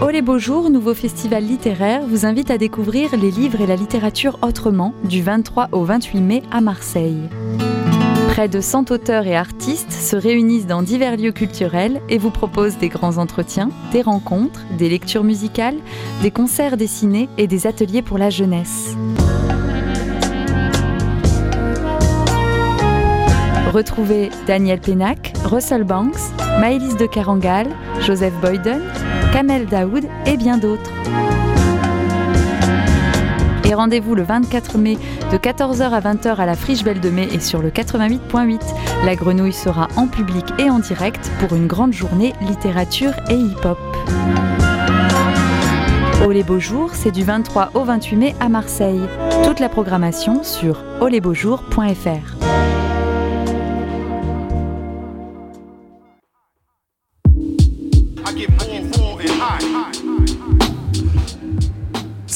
Oh les beaux nouveau festival littéraire, vous invite à découvrir les livres et la littérature autrement du 23 au 28 mai à Marseille. Près de 100 auteurs et artistes se réunissent dans divers lieux culturels et vous proposent des grands entretiens, des rencontres, des lectures musicales, des concerts dessinés et des ateliers pour la jeunesse. Retrouvez Daniel Pénac, Russell Banks, Maëlys de Carangal, Joseph Boyden, Kamel Daoud et bien d'autres. Et rendez-vous le 24 mai de 14h à 20h à la Friche Belle de Mai et sur le 88.8. La grenouille sera en public et en direct pour une grande journée littérature et hip-hop. Oh les beaux jours, c'est du 23 au 28 mai à Marseille. Toute la programmation sur olesbeauxjours.fr. «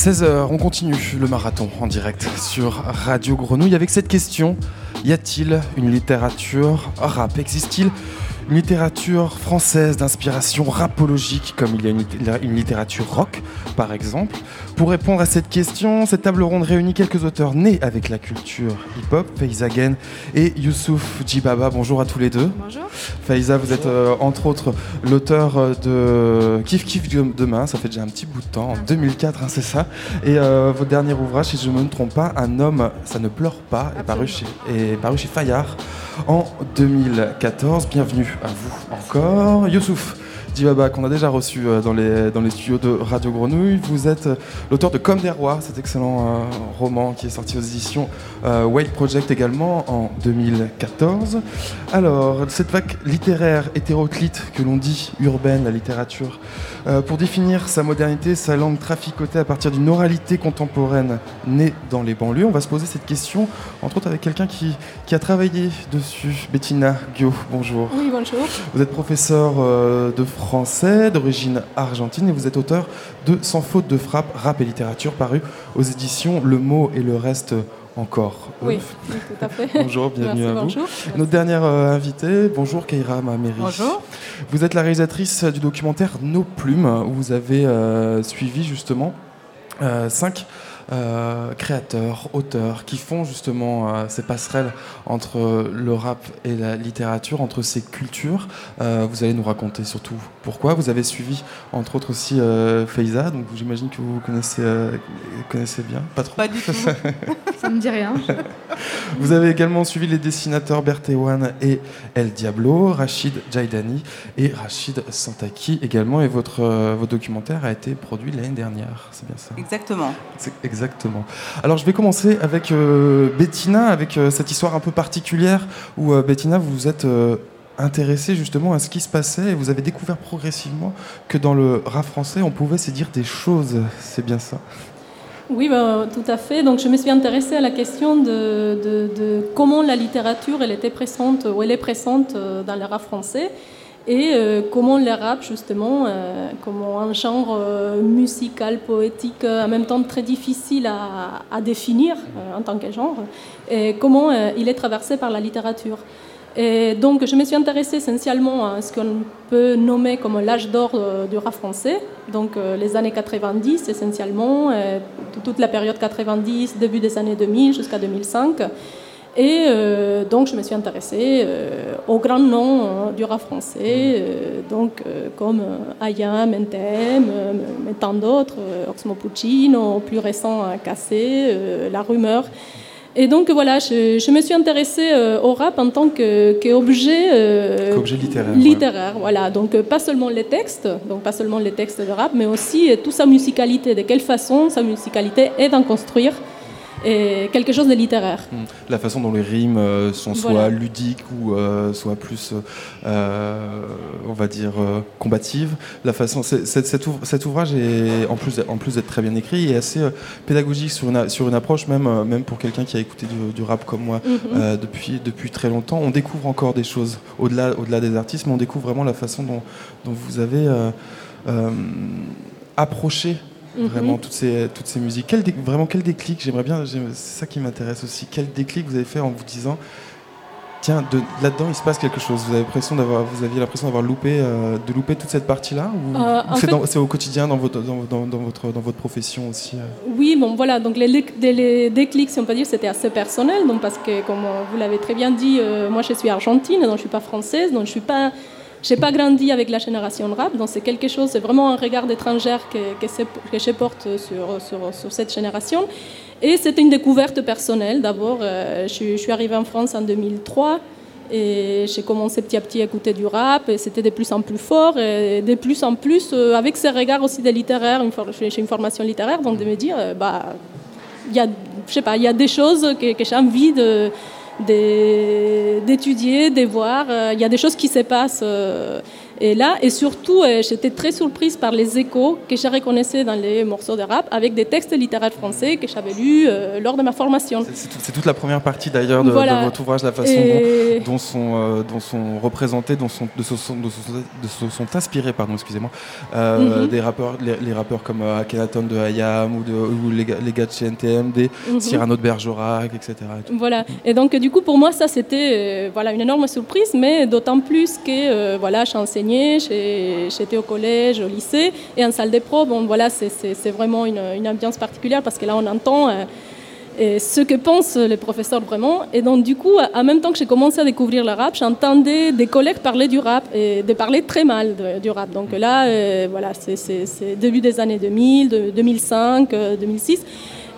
16h, on continue le marathon en direct sur Radio Grenouille avec cette question. Y a-t-il une littérature rap? Existe-t-il une littérature française d'inspiration rapologique comme il y a une, littérature rock par exemple Pour répondre à cette question, cette table ronde réunit quelques auteurs nés avec la culture hip-hop, Faiza Gen et Youssouf Djibaba. Bonjour à tous les deux. Bonjour. Faiza, vous êtes euh, entre autres l'auteur euh, de Kif Kif Demain, ça fait déjà un petit bout de temps, en 2004, hein, c'est ça. Et euh, votre dernier ouvrage, si je ne me trompe pas, Un homme, ça ne pleure pas, est paru, chez, est paru chez Fayard en 2014. Bienvenue à vous encore. Youssouf, Dibaba, qu'on a déjà reçu euh, dans les, dans les studios de Radio Grenouille. Vous êtes euh, l'auteur de Comme des rois, cet excellent euh, roman qui est sorti aux éditions Wade Project également en 2014. Alors, cette vague littéraire hétéroclite que l'on dit urbaine, la littérature, pour définir sa modernité, sa langue traficotée à partir d'une oralité contemporaine née dans les banlieues, on va se poser cette question, entre autres avec quelqu'un qui, qui a travaillé dessus, Bettina Gio. Bonjour. Oui, bonjour. Vous êtes professeur de français français d'origine argentine et vous êtes auteur de Sans faute de frappe, rap et littérature paru aux éditions Le mot et le reste encore. Oui, tout à fait. bonjour, bienvenue à vous. Notre dernière euh, invitée, bonjour Keira Mameri. Bonjour. Vous êtes la réalisatrice du documentaire Nos plumes où vous avez euh, suivi justement euh, cinq euh, créateurs, auteurs, qui font justement euh, ces passerelles entre le rap et la littérature, entre ces cultures. Euh, vous allez nous raconter surtout pourquoi. Vous avez suivi, entre autres aussi, Feiza, donc j'imagine que vous connaissez, connaissez bien. Pas trop Pas du tout. Ça me dit rien. vous avez également suivi les dessinateurs Bertewan et El Diablo, Rachid Jaidani et Rachid Santaki également. Et votre, votre documentaire a été produit l'année dernière, c'est bien ça? Exactement. Exactement. Alors je vais commencer avec euh, Bettina, avec euh, cette histoire un peu particulière où euh, Bettina, vous vous êtes intéressée justement à ce qui se passait et vous avez découvert progressivement que dans le rap français, on pouvait se dire des choses. C'est bien ça? Oui, bah, tout à fait. Donc, je me suis intéressée à la question de, comment la littérature elle était présente ou elle est présente dans le rap français et euh, comment le rap, justement, euh, comme un genre euh, musical, poétique, en même temps très difficile à, définir en tant que genre, et comment il est traversé par la littérature. Et donc, je me suis intéressée essentiellement à ce qu'on peut nommer comme l'âge d'or du rap français, donc les années 90 essentiellement, toute la période 90, début des années 2000 jusqu'à 2005. Et euh, donc, je me suis intéressée euh, aux grands noms hein, du rap français, euh, donc, comme Aya, Mentem, mais tant d'autres, Oxmo Puccino, plus récent, Cassé, La Rumeur. Et donc voilà, je, me suis intéressée au rap en tant qu'objet littéraire. littéraire voilà. Donc pas seulement les textes, donc pas seulement les textes de rap, mais aussi toute sa musicalité, de quelle façon sa musicalité aide à construire et quelque chose de littéraire. Hmm. La façon dont les rimes euh, sont soit ludiques ou euh, soit plus, euh, on va dire, combatives. La façon, cet, ouvrage est en plus, en plus d'être très bien écrit, est assez pédagogique sur une, sur une approche même, même pour quelqu'un qui a écouté du, rap comme moi mhm. depuis, depuis très longtemps. On découvre encore des choses au-delà, au-delà des artistes, mais on découvre vraiment la façon dont, dont vous avez approché Mhm. Vraiment, toutes ces, toutes ces musiques. Quel vraiment, quel déclic J'aimerais bien, c'est ça qui m'intéresse aussi. Quel déclic vous avez fait en vous disant Tiens, là-dedans, il se passe quelque chose. Vous avez l'impression d'avoir, vous aviez l'impression d'avoir loupé, euh, de louper toute cette partie-là, ou, euh, c'est, au quotidien dans votre, dans, votre, dans votre profession aussi euh? Oui, bon, voilà. Donc les, les, déclics, si on peut dire, c'était assez personnel, donc parce que, comme vous l'avez très bien dit, moi je suis argentine, donc je suis pas française, donc je suis pas j'ai pas grandi avec la génération rap, donc c'est quelque chose, c'est vraiment un regard d'étrangère que, que, je porte sur, sur, cette génération. Et c'était une découverte personnelle. D'abord, euh, je, suis arrivée en France en 2003 et j'ai commencé petit à petit à écouter du rap et c'était de plus en plus fort et de plus en plus euh, avec ces regards aussi des littéraires. J'ai une formation littéraire, donc de me dire, euh, bah, il y a, je sais pas, il y a des choses que, que j'ai envie de d'étudier, de, voir. Il y a des choses qui se passent et là, et surtout, euh, j'étais très surprise par les échos que je reconnaissais dans les morceaux de rap avec des textes littéraires français que j'avais lus euh, lors de ma formation. C'est toute la première partie d'ailleurs de, votre ouvrage, la façon dont, sont, euh, dont sont représentés, dont sont, de, sont, de, sont inspirés, pardon, excusez-moi, mhm. des rappeurs, les, rappeurs comme Akhenaton de Hayam ou, de, ou les, gars de chez NTMD, mm Cyrano de Bergerac, etc. Voilà. Et donc, du coup, pour moi, ça, c'était voilà, une énorme surprise, mais d'autant plus que voilà, j'enseignais j'étais au collège, au lycée, et en salle des pros, bon, voilà, c'est vraiment une, ambiance particulière parce que là, on entend euh, ce que pensent les professeurs vraiment. Et donc, du coup, en même temps que j'ai commencé à découvrir le rap, j'entendais des collègues parler du rap et de parler très mal du rap. Donc là, euh, voilà, c'est début des années 2000, 2005, 2006.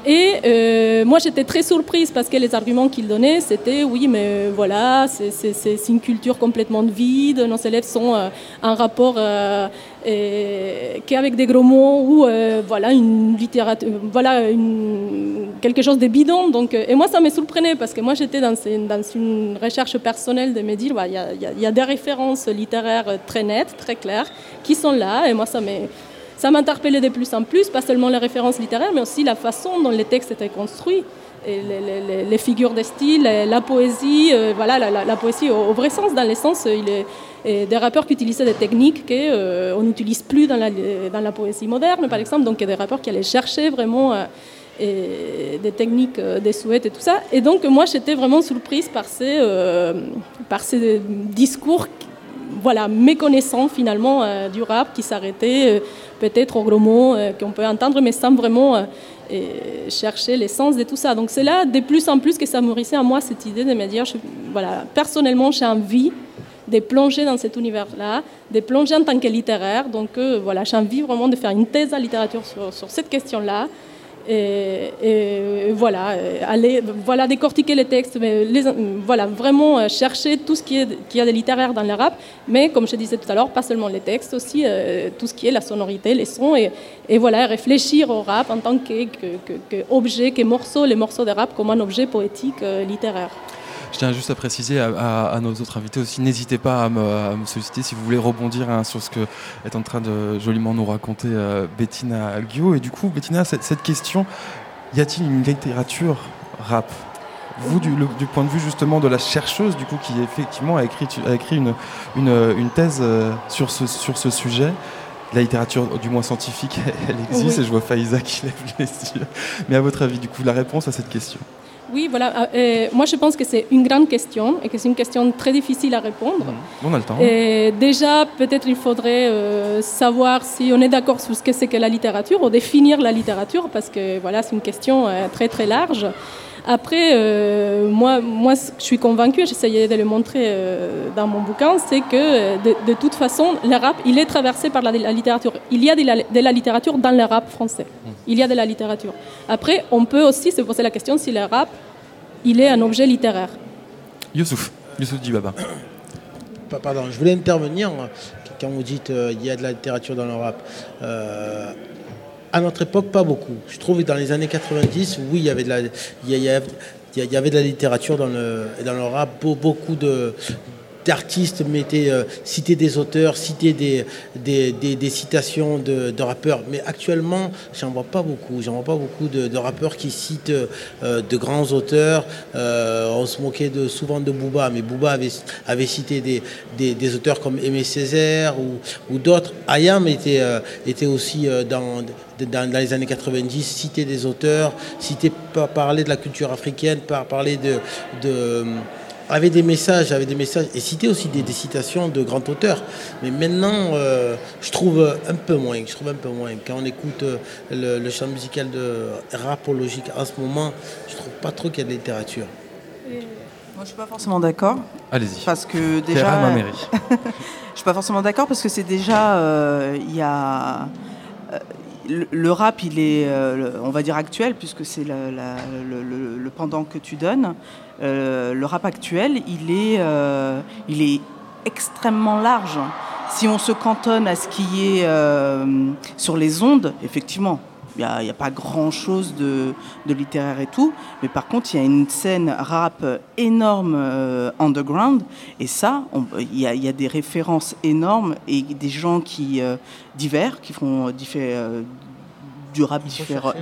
Et euh, moi, j'étais très surprise parce que les arguments qu'il donnait, c'était oui, mais voilà, c'est une culture complètement vide, nos élèves sont euh, en rapport euh, qu'avec des gros mots ou voilà, une littérature, voilà, une, quelque chose de bidon. Donc, et moi, ça me surprenait parce que moi, j'étais dans, une recherche personnelle de me dire il y, y, a des références littéraires très nettes, très claires, qui sont là, et moi, ça m'a ça m'interpellait de plus en plus, pas seulement les références littéraires, mais aussi la façon dont les textes étaient construits. Et les, figures de style, la poésie, euh, voilà, la, poésie au, vrai sens, dans le sens, il est, des rappeurs qui utilisaient des techniques qu'on euh, n'utilise plus dans la, poésie moderne, par exemple, donc des rappeurs qui allaient chercher vraiment euh, des techniques des souhaits et tout ça. Et donc moi, j'étais vraiment surprise par ces, par ces discours voilà, méconnaissant finalement du rap qui s'arrêtait peut-être au gros mots euh, qu'on peut entendre, mais sans vraiment euh, chercher l'essence de tout ça. Donc c'est là, de plus en plus, que ça nourrissait à moi cette idée de me dire, voilà, personnellement, j'ai envie de plonger dans cet univers-là, de plonger en tant que littéraire. Donc euh, voilà, j'ai envie vraiment de faire une thèse en littérature sur cette question-là. Et, voilà, aller, voilà, décortiquer les textes, mais voilà, vraiment euh, chercher tout ce qui, est, qui a de littéraire dans le rap, mais comme je disais tout à l'heure, pas seulement les textes, aussi euh, tout ce qui est la sonorité, les sons, et, voilà, réfléchir au rap en tant qu'objet, que, que, que, morceau, les morceaux de rap comme un objet poétique euh, littéraire. Je tiens juste à préciser à, nos autres invités aussi, n'hésitez pas à me, solliciter si vous voulez rebondir hein, sur ce que est en train de joliment nous raconter euh, Bettina Alguio. Et du coup, Bettina, cette, cette question, y a-t-il une littérature rap? Vous, du, point de vue justement de la chercheuse, du coup, qui effectivement a écrit, a écrit une, une, thèse euh, sur, ce, sur ce sujet, la littérature, du moins scientifique, elle existe, et je vois Faïza qui lève les yeux. Mais à votre avis, du coup, la réponse à cette question? Oui, voilà. Euh, euh, moi, je pense que c'est une grande question et que c'est une question très difficile à répondre. On a le temps. Et déjà, peut-être il faudrait euh, savoir si on est d'accord sur ce que c'est que la littérature ou définir la littérature, parce que voilà, c'est une question très très large. Après, euh, moi, moi, je suis convaincue, j'essayais de le montrer euh, dans mon bouquin, c'est que euh, de, toute façon, le rap, il est traversé par la, littérature. Il y a de la, littérature dans le rap français. Mmh. Il y a de la littérature. Après, on peut aussi se poser la question si le rap, il est un objet littéraire. Youssouf, Youssouf Dibaba. Pardon, je voulais intervenir quand vous dites qu'il y a de la littérature dans le rap. À notre époque, pas beaucoup. Je trouve que dans les années 90, oui, il y avait de la, il y, avait de la littérature dans le, dans le rap, beaucoup de, d'artistes mettaient, euh, citer des auteurs, citer des, citations de, rappeurs. Mais actuellement, j'en vois pas beaucoup. J'en vois pas beaucoup de, rappeurs qui citent euh, de grands auteurs. Euh, on se moquait souvent de Booba, mais Booba avait, cité des, auteurs comme Aimé Césaire ou, d'autres. Ayam était, était aussi dans, dans, les années 90, citer des auteurs, citer, parler de la culture africaine, parler de avait des messages, avait des messages, et citait aussi des, citations de grands auteurs. Mais maintenant, euh, je trouve un peu moins. Je trouve un peu moins. Quand on écoute euh, le, chant musical de rapologique en ce moment, je trouve pas trop qu'il y a de littérature. Moi, je suis pas forcément d'accord. Allez-y. Parce que déjà, je suis pas forcément d'accord parce que c'est déjà, euh, il y a le, rap, il est, on va dire actuel, puisque c'est le, pendant que tu donnes. Euh, le rap actuel, il est, euh, il est extrêmement large. Si on se cantonne à ce qui est euh, sur les ondes, effectivement, il n'y a, pas grand-chose de, littéraire et tout, mais par contre, il y a une scène rap énorme underground, et ça, il y, a des références énormes et des gens qui divers, qui font du rap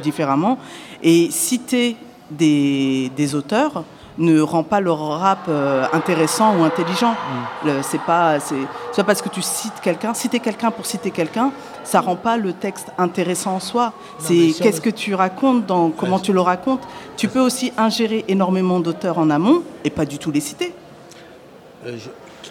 différemment, et citer des, des auteurs, ne rend pas le rap euh, intéressant ou intelligent. Mm. C'est pas, c'est parce que tu cites quelqu'un, citer quelqu'un pour citer quelqu'un, ça rend pas le texte intéressant en soi. C'est qu'est-ce que tu racontes, dans comment tu le racontes. Tu peux aussi ingérer énormément d'auteurs en amont et pas du tout les citer. Euh,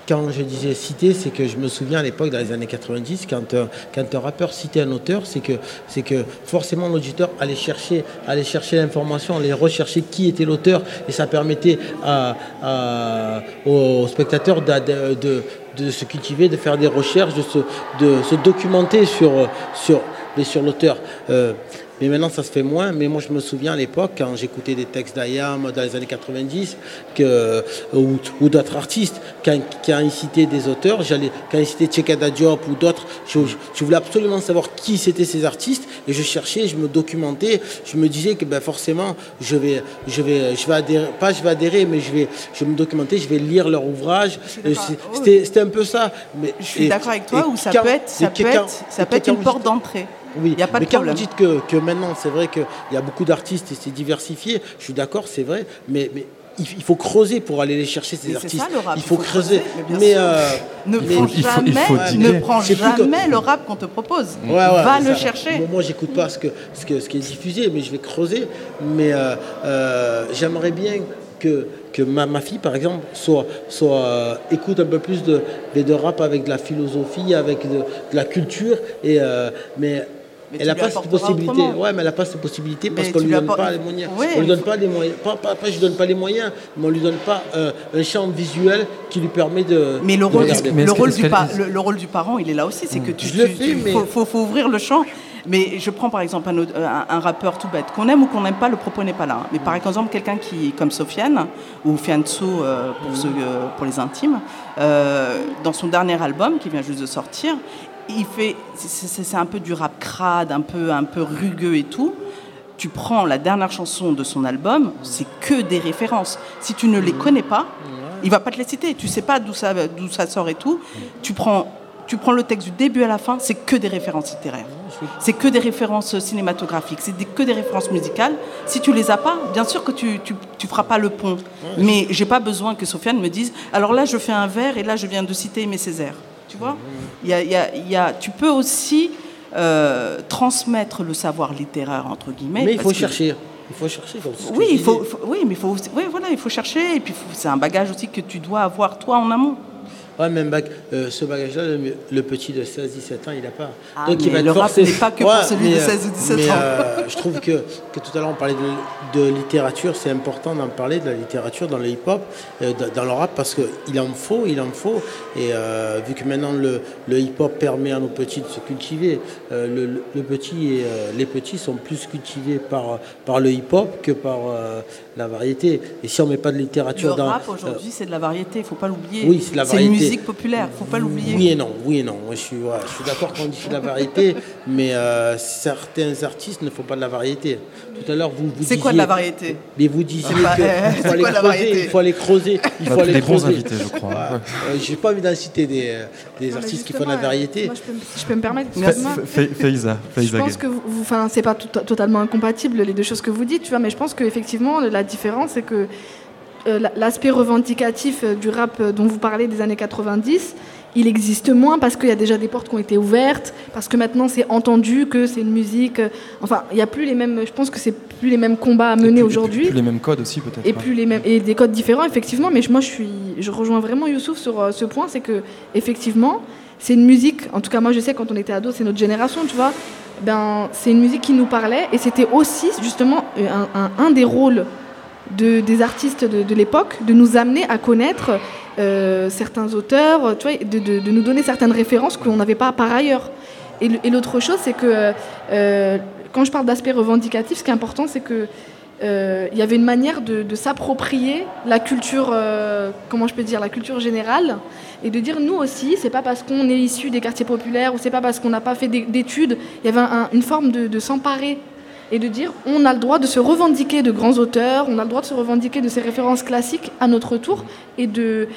quand je disais citer, c'est que je me souviens à l'époque, dans les années 90, quand, euh, quand un rappeur citait un auteur, c'est que, c'est que forcément l'auditeur allait chercher, allait chercher l'information, allait rechercher qui était l'auteur, et ça permettait aux spectateurs de, se cultiver, de faire des recherches, de se, documenter sur, sur, sur l'auteur. Euh, mais maintenant, ça se fait moins. Mais moi, je me souviens à l'époque, quand j'écoutais des textes d'Ayam dans les années 90, que, ou, d'autres artistes, quand, quand ils citaient des auteurs, j'allais, quand ils citaient Tchekada Diop ou d'autres, je, voulais absolument savoir qui c'étaient ces artistes. Et je cherchais, je me documentais. Je me disais que ben, forcément, je vais, je vais, je vais adhérer, pas je vais adhérer, mais je vais, je vais me documenter, je vais lire leur ouvrage. C'était, un peu ça. Mais, je suis d'accord avec toi, ou ça peut être, ça peut être, ça peut être une porte d'entrée. Oui, y a pas mais quand vous dites que, que maintenant, c'est vrai qu'il y a beaucoup d'artistes et c'est diversifié, je suis d'accord, c'est vrai, mais, mais il faut creuser pour aller les chercher ces artistes. le rap, il, faut creuser. mais, euh, ne prends jamais, ne prends jamais le rap qu'on te propose. Va le chercher. moi, j'écoute pas ce, que, ce, que, ce qui est diffusé, mais je vais creuser. Mais euh, euh, j'aimerais bien que, que ma, ma, fille, par exemple, soit, soit écoute un peu plus de, de, rap avec de la philosophie, avec de, la culture. Et, mais elle n'a pas cette possibilité. Ouais, mais elle n'a pas cette possibilité parce qu'on ne lui donne pas les moyens. on lui donne pas les moyens. Pas, pas, je donne pas les moyens, mais on lui donne pas euh, un champ visuel qui lui permet de. Mais le rôle, du, le, rôle du le, rôle du parent, il est là aussi. C'est que tu. Je le fais, mais faut, faut, ouvrir le champ. Mais je prends par exemple un, un, rappeur tout bête, qu'on aime ou qu'on n'aime pas, le propos n'est pas là. Mais par exemple, quelqu'un qui, comme Sofiane, ou Fianso euh, pour, ceux, euh, pour les intimes, dans son dernier album, qui vient juste de sortir, il fait, c'est un peu du rap crade, un peu, un peu rugueux et tout. Tu prends la dernière chanson de son album, c'est que des références. Si tu ne les connais pas, il va pas te les citer. Tu sais pas d'où ça, d'où ça sort et tout. Tu prends, tu prends le texte du début à la fin, c'est que des références littéraires. C'est que des références cinématographiques, c'est que des références musicales. Si tu les as pas, bien sûr que tu tu, feras pas le pont. Mais j'ai pas besoin que Sofiane me dise alors là je fais un vers et là je viens de citer Aimé Césaire. Tu vois il y a, Tu peux aussi euh, transmettre le savoir littéraire, entre guillemets. Mais il faut chercher. Il faut chercher. oui, il faut, oui, mais il faut, oui, voilà, il faut chercher. Et puis, c'est un bagage aussi que tu dois avoir, toi, en amont. Ouais, même euh, ce bagage-là, le, petit de 16-17 ans, il n'a pas. Ah, Donc il va le rap n'est pas que pour celui de 16 ou 17 ans. Euh, je trouve que, que, tout à l'heure on parlait de, littérature, c'est important d'en parler de la littérature dans le hip-hop, euh, dans le rap, parce qu'il en faut, il en faut. Et vu que maintenant le, le hip-hop permet à nos petits de se cultiver, le, le, petit et les petits sont plus cultivés par, par le hip-hop que par la variété. Et si on met pas de littérature le dans. Le rap aujourd'hui, c'est de la variété, il ne faut pas l'oublier. Oui, c'est de la variété musique populaire, faut pas l'oublier. Oui et non, oui et non. je suis, je suis d'accord quand on dit la variété, mais euh, certains artistes ne font pas de la variété. Tout à l'heure, vous, vous C'est quoi de la variété? Mais vous disiez qu'il faut, aller creuser, il faut aller creuser. Il faut aller creuser. invités, je crois. Euh, j'ai pas envie d'inciter des, des artistes qui font de la variété. Moi, je, peux, je peux me permettre. Faiza, Je pense que vous, enfin, c'est pas totalement incompatible les deux choses que vous dites, tu vois, mais je pense qu'effectivement, la différence, c'est que euh, l'aspect revendicatif euh, du rap euh, dont vous parlez des années 90, il existe moins parce qu'il y a déjà des portes qui ont été ouvertes, parce que maintenant c'est entendu que c'est une musique. Euh, enfin, il y a plus les mêmes. Je pense que c'est plus les mêmes combats à mener aujourd'hui. Plus les mêmes codes aussi peut-être. Et plus les mêmes et des codes différents effectivement. Mais moi je suis, je rejoins vraiment Youssouf sur euh, ce point, c'est que effectivement c'est une musique. En tout cas moi je sais quand on était ado, c'est notre génération, tu vois. Ben c'est une musique qui nous parlait et c'était aussi justement un, un, des rôles de, des artistes de, de l'époque de nous amener à connaître euh, certains auteurs, tu vois, de, nous donner certaines références qu'on n'avait pas par ailleurs. Et l'autre chose, c'est que euh, quand je parle d'aspect revendicatif, ce qui est important, c'est que euh, il y avait une manière de, s'approprier la culture, comment je peux dire, la culture générale, et de dire nous aussi, c'est pas parce qu'on est issu des quartiers populaires ou c'est pas parce qu'on n'a pas fait d'études, il y avait une forme de s'emparer et de dire on a le droit de se revendiquer de grands auteurs, on a le droit de se revendiquer de ces références classiques à notre tour et de,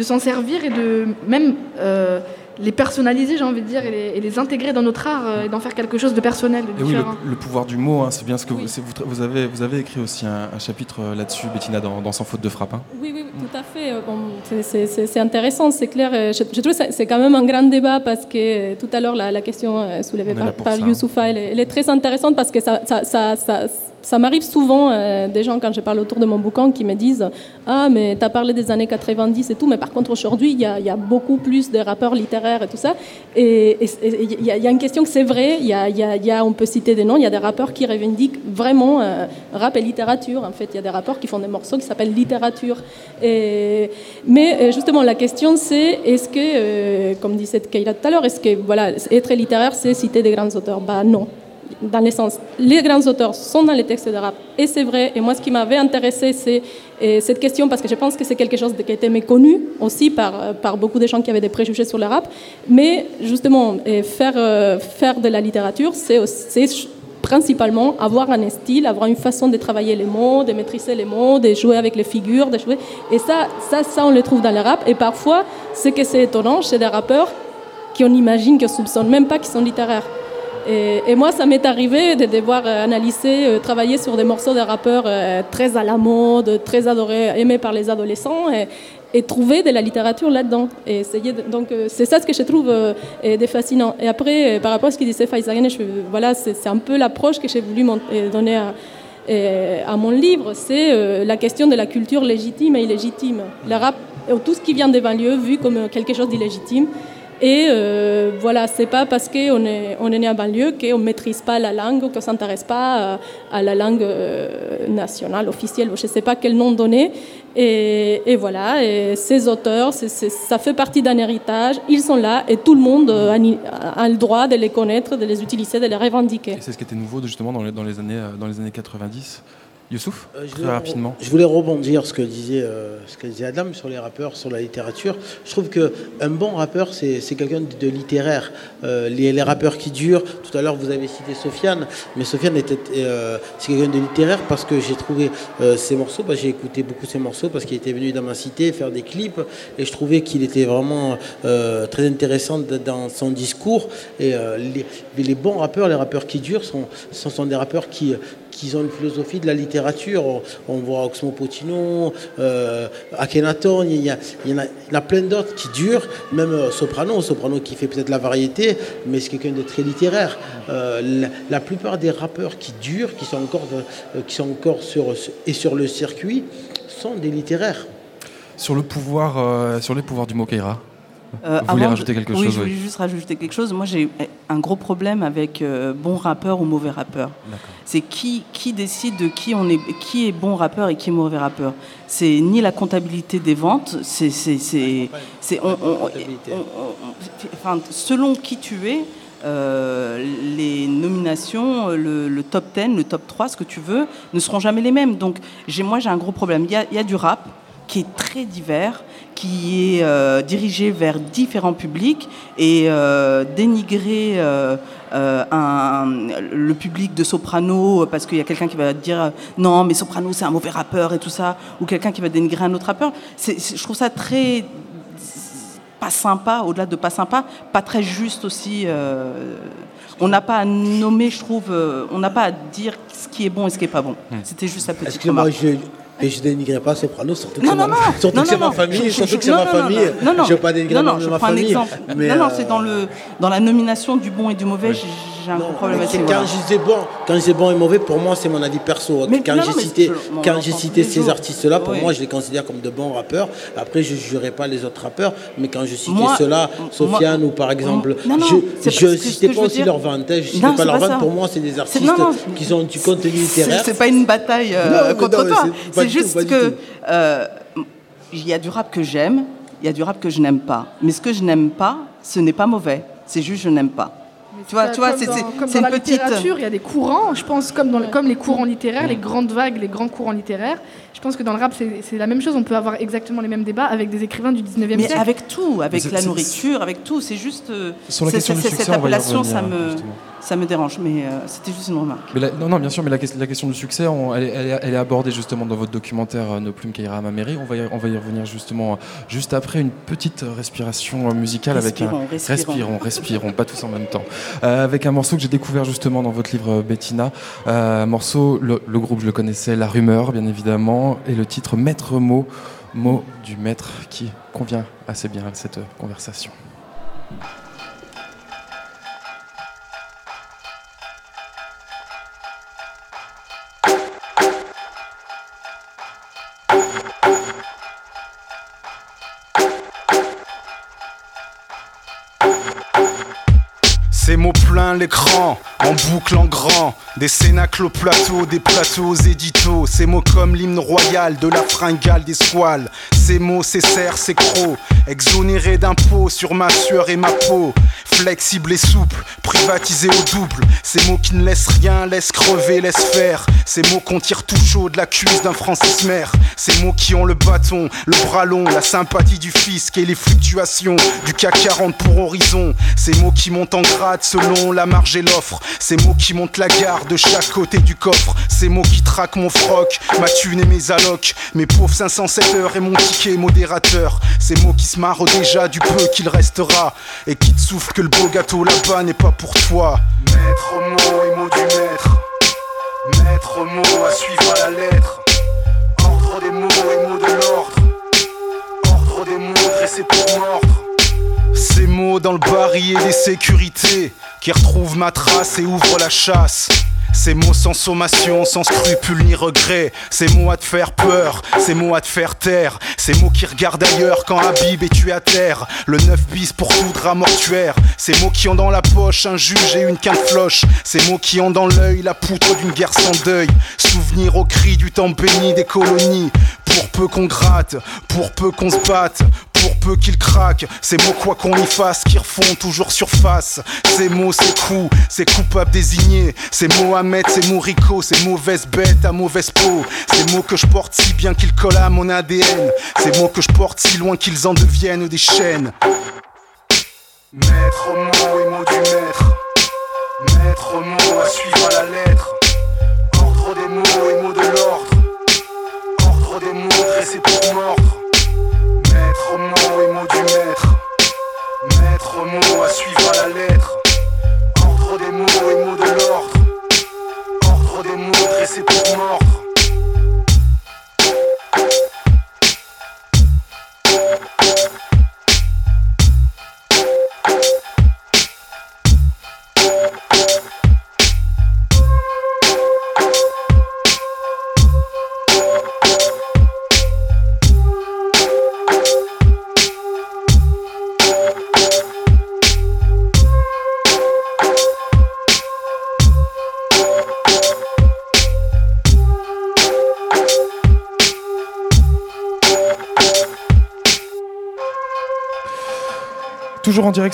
s'en servir et de même euh, les personnaliser, j'ai envie de dire, et les, intégrer dans notre art euh, et d'en faire quelque chose de personnel, de oui, le, pouvoir du mot, hein, c'est bien ce que vous, vous, avez, vous avez écrit aussi un, chapitre euh, là-dessus, Bettina, dans, Sans faute de frappe. Hein. Oui, oui, tout à fait. Euh, c'est intéressant, c'est clair. Je, trouve que c'est quand même un grand débat parce que tout à l'heure, la, question soulevée par, par Youssoufa, elle, est très intéressante parce que ça, ça, ça, ça ça m'arrive souvent, euh, des gens, quand je parle autour de mon bouquin, qui me disent Ah, mais tu as parlé des années 90 et tout, mais par contre, aujourd'hui, il y, a, beaucoup plus de rappeurs littéraires et tout ça. Et il y, a une question que c'est vrai, y a, on peut citer des noms, il y a des rappeurs qui revendiquent vraiment euh, rap et littérature. En fait, il y a des rappeurs qui font des morceaux qui s'appellent littérature. Mais euh, justement, la question, c'est est-ce que, comme disait Keira tout à l'heure, est-ce que voilà, être littéraire, c'est citer des grands auteurs? Bah non dans l'essence, les grands auteurs sont dans les textes de rap, et c'est vrai. Et moi, ce qui m'avait intéressé, c'est cette question, parce que je pense que c'est quelque chose qui a été méconnu aussi par, par beaucoup de gens qui avaient des préjugés sur le rap. Mais justement, faire, euh, faire de la littérature, c'est principalement avoir un style, avoir une façon de travailler les mots, de maîtriser les mots, de jouer avec les figures, de jouer. Et ça, ça, ça on le trouve dans le rap. Et parfois, ce que c'est étonnant, c'est des rappeurs qui on imagine, qui ne soupçonnent même pas qu'ils sont littéraires. Et, moi, ça m'est arrivé de devoir euh, analyser, euh, travailler sur des morceaux de rappeurs euh, très à la mode, très adorés, aimés par les adolescents, et, trouver de la littérature là-dedans. Et essayer donc, c'est ça ce que je trouve de fascinant. Et après, par rapport à ce qu'il disait Faizagen, voilà, c'est un peu l'approche que j'ai voulu donner à, à mon livre, c'est la question de la culture légitime et illégitime. Le rap, tout ce qui vient des banlieues vu comme quelque chose d'illégitime. Et euh, voilà, c'est pas parce qu'on est, on est né à banlieue qu'on maîtrise pas la langue qu'on s'intéresse pas euh, à, la langue euh, nationale, officielle, je sais pas quel nom donner. Et, voilà, ces auteurs, ça fait partie d'un héritage, ils sont là et tout le monde a, le droit de les connaître, de les utiliser, de les revendiquer. C'est ce qui était nouveau justement dans les, dans les, années, dans les années 90 Youssouf, euh, très rapidement. Je voulais rebondir ce que disait euh, ce que disait Adam sur les rappeurs, sur la littérature. Je trouve que un bon rappeur, c'est quelqu'un de, littéraire. Euh, les, rappeurs qui durent. Tout à l'heure, vous avez cité Sofiane, mais Sofiane était c'est quelqu'un de littéraire parce que j'ai trouvé ses morceaux. Bah, j'ai écouté beaucoup ses morceaux parce qu'il était venu dans ma cité faire des clips et je trouvais qu'il était vraiment très intéressant dans son discours. Et les, les, bons rappeurs, les rappeurs qui durent, sont, sont des rappeurs qui qu'ils ont une philosophie de la littérature. On, voit Oxmo Potino, euh, Akhenaton, il y, y en a, plein d'autres qui durent, même euh, Soprano, Soprano qui fait peut-être la variété, mais c'est quelqu'un de très littéraire. Euh, la, plupart des rappeurs qui durent, qui sont encore, euh, sur, et sur le circuit, sont des littéraires. Sur les pouvoirs du Mokeira euh, Vous voulez rajouter quelque chose Oui, je voulais juste rajouter quelque chose. Moi, j'ai un gros problème avec euh, bon rappeur ou mauvais rappeur. C'est qui, qui décide de qui, on est, qui est bon rappeur et qui est mauvais rappeur. C'est ni la comptabilité des ventes, c'est. Enfin, selon qui tu es, euh, les nominations, le, top 10, le top 3, ce que tu veux, ne seront jamais les mêmes. Donc, moi, j'ai un gros problème. Il y, a, il y a du rap qui est très divers qui est euh, dirigé vers différents publics et euh, dénigrer euh, le public de Soprano parce qu'il y a quelqu'un qui va dire non mais Soprano c'est un mauvais rappeur et tout ça ou quelqu'un qui va dénigrer un autre rappeur. Je trouve ça très pas sympa au-delà de pas sympa pas très juste aussi on n'a pas à nommer je trouve on n'a pas à dire ce qui est bon et ce qui est pas bon. C'était juste sa petite remarque Et je dénigrerai pas Soprano, surtout que c'est ma, surtout que c'est ma famille, surtout que c'est ma famille. Non, non, je veux pas dénigrer non, non, de je ma prends famille. un exemple. mais, non, non, euh, c'est dans, le, dans la nomination du bon et du mauvais, j'ai j'ai un problème avec quand je disais bon, quand je disais bon et mauvais, pour moi c'est mon avis perso. Mais- quand j'ai cité, je- quand j'ai cité ces artistes-là, pour moi je les considère comme de bons rappeurs. Après je ne jugerai pas les autres rappeurs, mais quand je citais ceux-là, Sofiane ou par exemple, Non, non, je je ce citais je pas aussi leur vente, je citais pas leur vente. ça. Pour moi c'est des artistes qui ont du contenu littéraire. C'est pas une bataille contre toi. C'est juste que euh, il y a du rap que j'aime, il y a du rap que je n'aime pas. Mais ce que je n'aime pas, ce n'est pas mauvais. C'est juste je n'aime pas. Tu vois, tu vois, c'est une la petite. littérature, il y a des courants, je pense, comme, dans le- comme les courants littéraires, les grandes vagues, les grands courants littéraires. Je pense que dans le rap, c'est c'est la même chose. On peut avoir exactement les mêmes débats avec des écrivains du 19e Mais siècle. avec tout, avec la nourriture, avec tout, c'est juste. euh, Sur la question du succès, cette on va y appellation, ça me, justement. Ça me dérange. Mais euh, c'était juste une remarque. Mais la- non, non, bien sûr, mais la, la question du succès, on- elle, est- elle elle est abordée justement dans votre documentaire euh, Nos plumes Kaira à ma mairie. On va, y, on va y revenir justement euh, juste après une petite respiration euh, musicale Respirons, avec un respirons. respirons, respirons, pas tous en même temps. Euh, avec un morceau que j'ai découvert justement dans votre livre Bettina, Euh, un morceau, le, le groupe je le connaissais, La Rumeur bien évidemment, et le titre Maître mot, mot du maître qui convient assez bien à cette conversation. Ces mots plein l'écran, en boucle en grand. Des cénacles au plateau, des plateaux aux éditos. Ces mots comme l'hymne royal de la fringale des squales. Ces mots, ces serres, ces crocs. Exonérés d'impôts sur ma sueur et ma peau. Flexible et souple, privatisé au double. Ces mots qui ne laissent rien, laissent crever, laissent faire. Ces mots qu'on tire tout chaud de la cuisse d'un Francis Maire. Ces mots qui ont le bâton, le bras long, la sympathie du fisc et les fluctuations du CAC 40 pour horizon. Ces mots qui montent en grade selon la marge et l'offre. Ces mots qui montent la garde de chaque côté du coffre. Ces mots qui traquent mon froc, ma thune et mes allocs. Mes pauvres 507 heures et mon ticket modérateur. Ces mots qui se marrent déjà du peu qu'il restera. Et qui te soufflent que le beau gâteau là-bas n'est pas pour toi. Maître mot et mot du maître. Maître mot à suivre à la lettre. Ordre des mots et mots de l'ordre. Ordre des mots dressés pour mordre. Ces mots dans le barillet des sécurités qui retrouvent ma trace et ouvrent la chasse. Ces mots sans sommation, sans scrupule ni regret. Ces mots à te faire peur, ces mots à te faire taire. Ces mots qui regardent ailleurs quand Habib est tué à terre. Le 9 bis pour tout drap mortuaire. Ces mots qui ont dans la poche un juge et une quinte floche. Ces mots qui ont dans l'œil la poutre d'une guerre sans deuil. Souvenir au cri du temps béni des colonies. Pour peu qu'on gratte, pour peu qu'on se batte, qu'ils craquent, ces mots quoi qu'on y fasse qui refont toujours surface. Ces mots, ces coups, ces coupables désignés, ces mots mettre, ces mots ricots, ces mauvaises bêtes à mauvaise peau. Ces mots que je porte si bien qu'ils collent à mon ADN, ces mots que je porte si loin qu'ils en deviennent des chaînes. Maître mot et mot du maître, maître mot à suivre à la lettre. Ordre des mots et mots de l'ordre. Ordre des mots dressés pour mordre.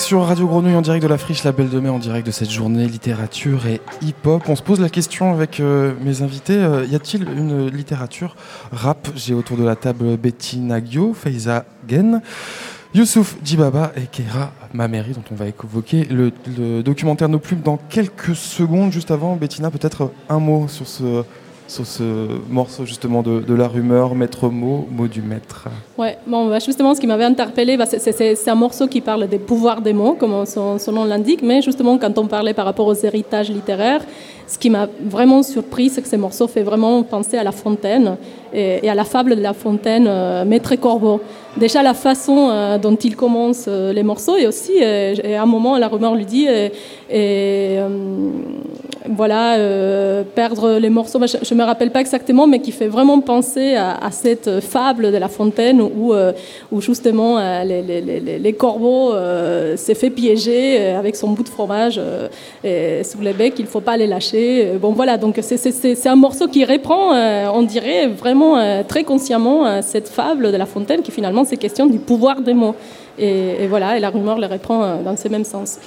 Sur Radio Grenouille, en direct de la Friche La Belle de Mai, en direct de cette journée littérature et hip-hop. On se pose la question avec euh, mes invités, euh, y a-t-il une littérature rap? J'ai autour de la table Betty Nagio, Faiza Gen, Youssouf Djibaba et Keira Mameri, dont on va évoquer le documentaire Nos Plumes dans quelques secondes. Juste avant, Bettina, peut-être un mot sur ce sur ce morceau justement de, la rumeur, maître mot, mot du maître. Ouais, bon, bah, justement, ce qui m'avait interpellé, bah, c'est un morceau qui parle des pouvoirs des mots, comme son, son nom l'indique, mais justement, quand on parlait par rapport aux héritages littéraires, ce qui m'a vraiment surpris, c'est que ce morceau fait vraiment penser à La Fontaine et, à la fable de La Fontaine, euh, Maître Corbeau. Déjà, la façon euh, dont il commence euh, les morceaux et aussi, à un moment, la rumeur lui dit, voilà, perdre les morceaux, je ne me rappelle pas exactement, mais qui fait vraiment penser à, cette fable de La Fontaine où, justement les, les corbeaux s'est fait piéger avec son bout de fromage sous les becs, il ne faut pas les lâcher. Euh, bon voilà, donc c'est un morceau qui reprend, euh, on dirait vraiment euh, très consciemment cette fable de La Fontaine qui finalement c'est question du pouvoir des mots. Et, voilà, et la rumeur le reprend dans ce même sens.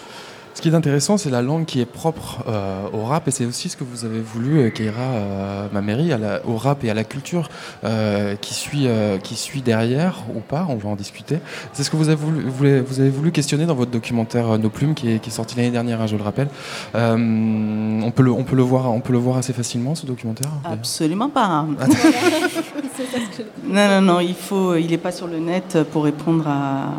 Ce qui est intéressant, c'est la langue qui est propre euh, au rap, et c'est aussi ce que vous avez voulu, euh, Keira euh, Mameri, à la, au rap et à la culture euh, qui, suit, qui suit derrière ou pas, on va en discuter. C'est ce que vous avez voulu, vous avez voulu questionner dans votre documentaire Nos Plumes, qui est, qui est sorti l'année dernière, hein, je le rappelle. on, peut le, on, peut le voir, on peut le voir assez facilement, ce documentaire Absolument pas. non, non, non, il faut, il n'est pas sur le net pour répondre à,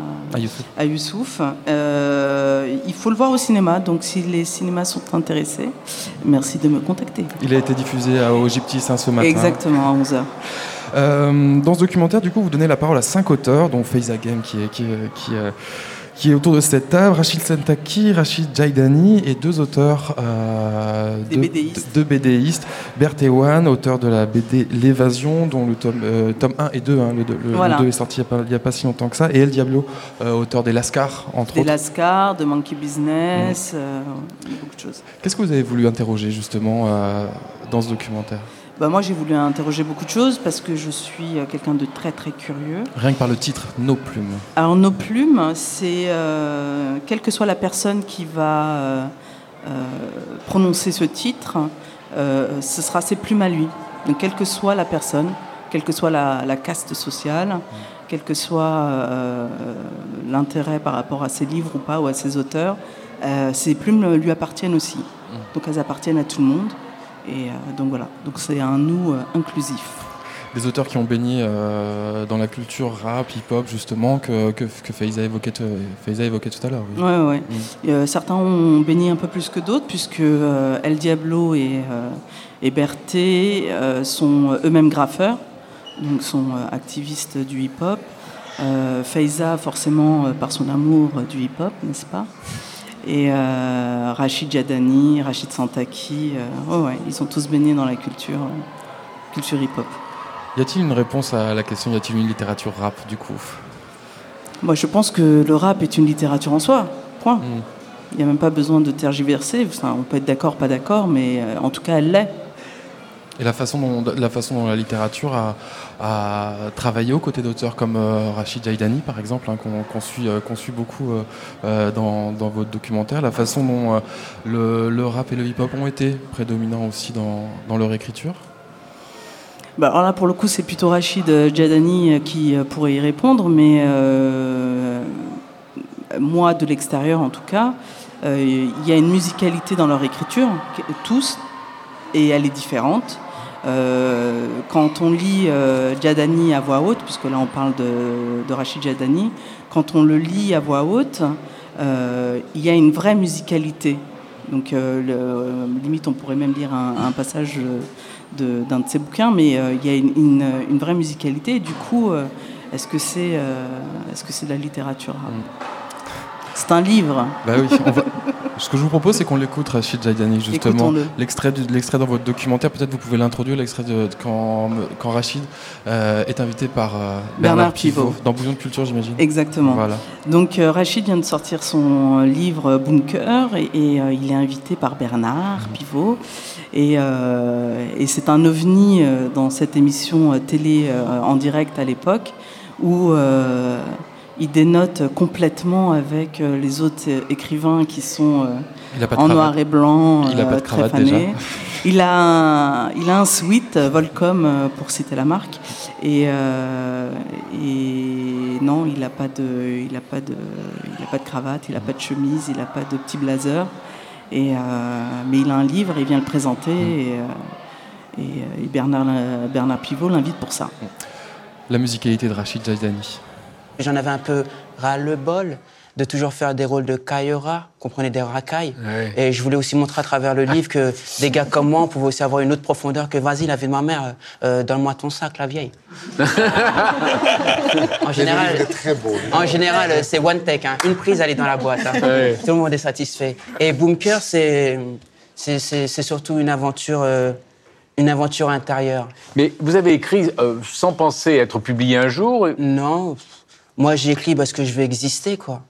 à Youssouf. il faut le voir aussi donc si les cinémas sont intéressés, merci de me contacter. Il a été diffusé au Gyptis hein, ce matin. Exactement, à 11h. Euh, dans ce documentaire, du coup, vous donnez la parole à cinq auteurs, dont Faiza Game, qui est, qui, qui, euh, qui est autour de cette table, Rachid Sentaki, Rachid Jaidani et deux auteurs, euh, deux, BDistes. deux, BDistes. Bert Ewan, auteur de la BD L'évasion, dont le tome, euh, tome 1 et 2, hein, le, 2 est sorti il n'y a, pas si longtemps que ça, et El Diablo, euh, auteur des Lascars, entre des autres. Des Lascars, de Monkey Business, beaucoup de choses. Qu'est-ce que vous avez voulu interroger justement dans ce documentaire? Bah moi, j'ai voulu interroger beaucoup de choses parce que je suis euh, quelqu'un de très très curieux. Rien que par le titre, Nos plumes. Alors, Nos plumes, c'est euh, quelle que soit la personne qui va euh, prononcer ce titre, ce sera ses plumes à lui. Donc, quelle que soit la personne, quelle que soit la, caste sociale, quel que soit l'intérêt par rapport à ses livres ou pas, ou à ses auteurs, ces plumes lui appartiennent aussi. Mm. Donc, elles appartiennent à tout le monde. Et euh, donc voilà, donc c'est un nous euh, inclusif des auteurs qui ont baigné euh, dans la culture rap, hip-hop, justement, que, que, que Faiza, évoquait, évoquait, tout à l'heure. Oui, ouais, ouais. Mm. certains ont baigné un peu plus que d'autres, puisque El Diablo et, et Berthé sont eux-mêmes graffeurs, donc sont activistes du hip-hop. Faiza, forcément, par son amour du hip-hop, n'est-ce pas? Et euh, Rachid Jadani, Rachid Santaki, euh, ouais, ils sont tous baignés dans la culture, euh, culture hip-hop. Y a-t-il une réponse à la question Y a-t-il une littérature rap du coup? Moi, je pense que le rap est une littérature en soi. Point. Hmm. Il n'y a même pas besoin de tergiverser. on peut être d'accord, pas d'accord, mais en tout cas, elle l'est. Et la façon dont la, façon dont la littérature a, travaillé aux côtés d'auteurs comme euh, Rachid Jaidani, par exemple, hein, qu'on suit, euh, beaucoup euh, dans, votre documentaire, la façon dont le, rap et le hip-hop ont été prédominants aussi dans, leur écriture bah alors là, pour le coup, c'est plutôt Rachid Jadani qui pourrait y répondre, mais moi, de l'extérieur en tout cas, il y a une musicalité dans leur écriture, tous, et elle est différente. Euh, quand on lit euh, Djadani à voix haute, puisque là on parle de, Rachid Djadani, quand on le lit à voix haute, euh, il y a une vraie musicalité. Donc, limite, on pourrait même lire un, passage d'un de, ses bouquins, mais il y a une, vraie musicalité. Et du coup, est-ce que c'est est -ce c'est de la littérature? C'est un livre. Bah oui, Ce que je vous propose, c'est qu'on l'écoute, Rachid Jaidani, justement. L'extrait, l'extrait dans votre documentaire, peut-être vous pouvez l'introduire, l'extrait de, quand, quand Rachid euh, est invité par euh, Bernard, Pivot, dans Bouillon de Culture, j'imagine. Exactement. Voilà. Donc euh, Rachid vient de sortir son livre Bunker et, il est invité par Bernard mhm. Pivot. Et, et c'est un ovni dans cette émission télé en direct à l'époque où il dénote complètement avec euh, les autres écrivains qui sont euh, en noir et blanc, il a pas de euh, très fanés. Il a, un, il a un suite Volcom pour citer la marque et, et non il n'a pas de il a pas de il a pas de cravate il n'a pas de chemise il n'a pas de petit blazer et mais il a un livre il vient le présenter et, et, Bernard, Bernard Pivot l'invite pour ça. La musicalité de Rachid Jajdani. J'en avais un peu ras le bol de toujours faire des rôles de Kayora, comprenez, des racailles. Et je voulais aussi montrer à travers le livre que des gars comme moi, on pouvait aussi avoir une autre profondeur que vas-y, la vie de ma mère, euh, donne-moi ton sac, la vieille. en général, très beau, en général, c'est one take, hein. une prise, elle est dans la boîte. Hein. Tout le monde est satisfait. Et Boomker, c'est c'est surtout une aventure. Euh, une aventure intérieure. Mais vous avez écrit euh, sans penser être publié un jour Non. Moi, j'ai écrit parce que je veux exister, quoi.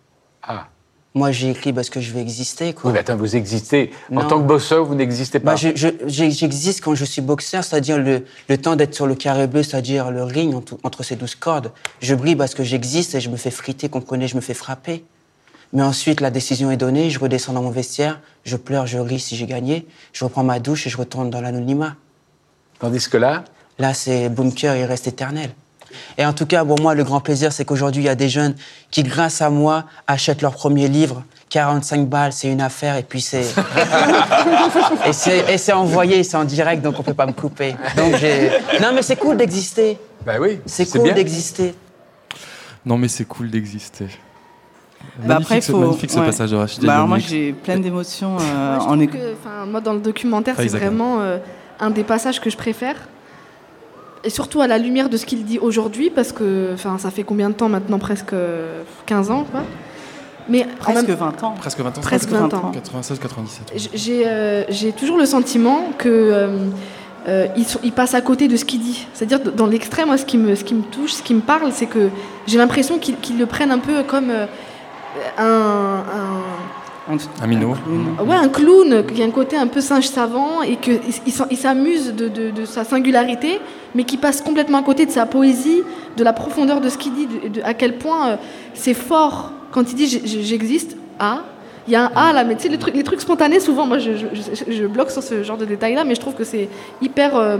Ah. Moi, j'ai écrit parce que je veux exister. Quoi. Oui, mais attends, vous existez. En tant que boxeur, vous n'existez pas. Bah, J'existe quand je suis boxeur, c'est-à-dire le, le, temps d'être sur le carré bleu, c'est-à-dire le ring entre ces douze cordes. Je brille parce que j'existe et je me fais friter, comprenez, je me fais frapper. Mais ensuite, la décision est donnée, je redescends dans mon vestiaire, je pleure, je ris si j'ai gagné, je reprends ma douche et je retourne dans l'anonymat. Tandis que là Là, c'est Bunker, il reste éternel. Et en tout cas, pour moi, le grand plaisir, c'est qu'aujourd'hui, il y a des jeunes qui, grâce à moi, achètent leur premier livre. 45 balles, c'est une affaire, et puis c'est. et c'est envoyé, c'est en direct, donc on peut pas me couper. Donc j'ai. Non, mais c'est cool d'exister. Bah oui. C'est cool d'exister. Non, mais c'est cool d'exister. Bah après, faut... magnifique ce passage de Rachid. Bah alors moi, j'ai plein d'émotions euh, en Moi, dans le documentaire, c'est vraiment euh, un des passages que je préfère et surtout à la lumière de ce qu'il dit aujourd'hui, parce que ça fait combien de temps maintenant Presque 15 ans, quoi. Mais presque 20 ans. Presque 20 ans. Presque 20 ans. 96, 97. J'ai toujours le sentiment que euh, euh, il, passe à côté de ce qu'il dit. C'est-à-dire dans l'extrême, ce qui me ce qui me touche, ce qui me parle, c'est que j'ai l'impression qu'il le prenne un peu comme euh, un, un minot. Ouais, un clown qui a un côté un peu singe savant et qu'il il, s'amuse de, de, sa singularité, mais qui passe complètement à côté de sa poésie, de la profondeur de ce qu'il dit, de, à quel point euh, c'est fort quand il dit j'existe. Ah, il y a un A là, mais tu sais, les trucs, les trucs spontanés, souvent, moi je, je, bloque sur ce genre de détails-là, mais je trouve que c'est hyper. Euh,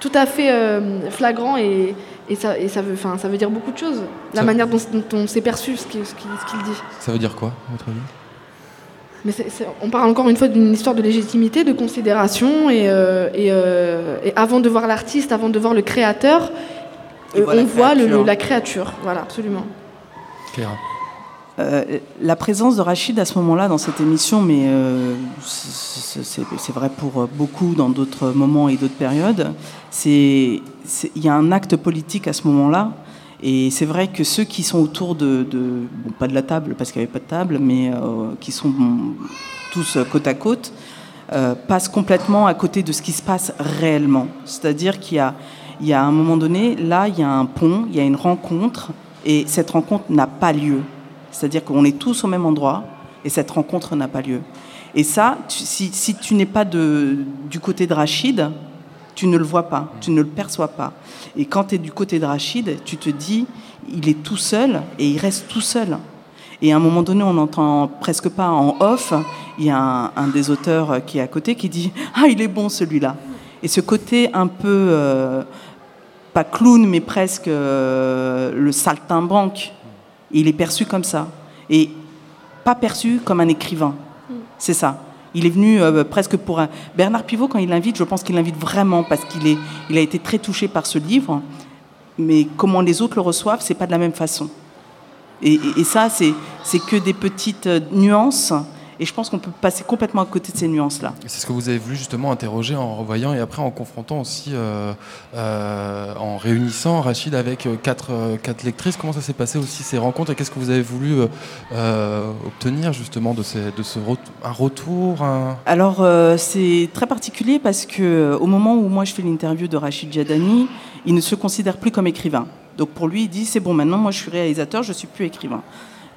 tout à fait euh, flagrant et, et ça, et ça, veut, ça veut dire beaucoup de choses. La manière dont, on s'est perçu ce qu'il dit. Ça veut dire quoi, à votre avis? Mais on parle encore une fois d'une histoire de légitimité, de considération, et, euh, euh, et, avant de voir l'artiste, avant de voir le créateur, euh, on voit le, la créature. Voilà, absolument. La présence de Rachid à ce moment-là dans cette émission, mais c'est vrai pour beaucoup dans d'autres moments et d'autres périodes, il y a un acte politique à ce moment-là. Et c'est vrai que ceux qui sont autour de, bon, pas de la table parce qu'il n'y avait pas de table, mais euh, qui sont tous côte à côte, euh, passent complètement à côté de ce qui se passe réellement. C'est-à-dire qu'il y a, il y a un moment donné, là, il y a un pont, il y a une rencontre, et cette rencontre n'a pas lieu. C'est-à-dire qu'on est tous au même endroit, et cette rencontre n'a pas lieu. Et ça, si, tu n'es pas du côté de Rachid, tu ne le vois pas, tu ne le perçois pas. Et quand tu es du côté de Rachid, tu te dis, il est tout seul et il reste tout seul. Et à un moment donné, on n'entend presque pas en off, il y a un, des auteurs qui est à côté qui dit Ah, il est bon celui-là. Et ce côté un peu, euh, pas clown, mais presque euh, le saltimbanque, il est perçu comme ça. Et pas perçu comme un écrivain. C'est ça. Il est venu euh, presque pour un... Bernard Pivot, quand il l'invite, je pense qu'il l'invite vraiment parce qu'il est... il a été très touché par ce livre. Mais comment les autres le reçoivent, c'est pas de la même façon. Et, et, et ça, c'est que des petites euh, nuances et je pense qu'on peut passer complètement à côté de ces nuances-là. C'est ce que vous avez voulu justement interroger en revoyant et après en confrontant aussi, euh, euh, en réunissant Rachid avec euh, quatre, quatre lectrices. Comment ça s'est passé aussi ces rencontres et qu'est-ce que vous avez voulu obtenir justement de, ces, de ce un retour Alors c'est très particulier parce que au moment où moi je fais l'interview de Rachid Jadani, il ne se considère plus comme écrivain. Donc pour lui, il dit c'est bon, maintenant moi je suis réalisateur, je suis plus écrivain.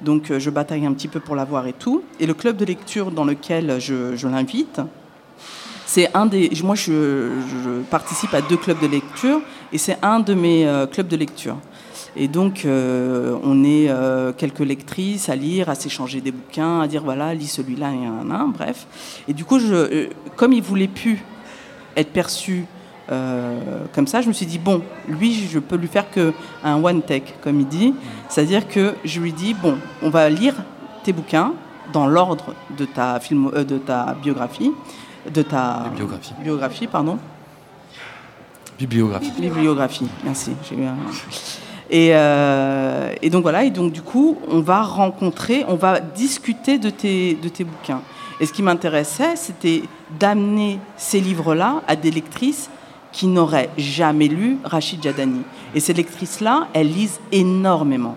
Donc euh, je bataille un petit peu pour l'avoir et tout. Et le club de lecture dans lequel je, l'invite, c'est un des. Moi, je, participe à deux clubs de lecture et c'est un de mes euh, clubs de lecture. Et donc, euh, on est quelques lectrices à lire, à s'échanger des bouquins, à dire voilà, lis celui-là et un, un, bref. Et du coup, comme il voulait plus être perçu comme ça, je me suis dit, bon, lui, je peux lui faire que un one take, comme il dit. C'est-à-dire que je lui dis, bon, on va lire tes bouquins dans l'ordre de, ta film, euh, de ta biographie. de ta Bibliographie. biographie, pardon. Bibliographie. Bibliographie, merci. Et, euh, et donc voilà, et donc du coup, on va rencontrer, on va discuter de tes, de tes bouquins. Et ce qui m'intéressait, c'était d'amener ces livres-là à des lectrices qui n'auraient jamais lu Rachid Jadani. Et ces lectrices-là, elles lisent énormément.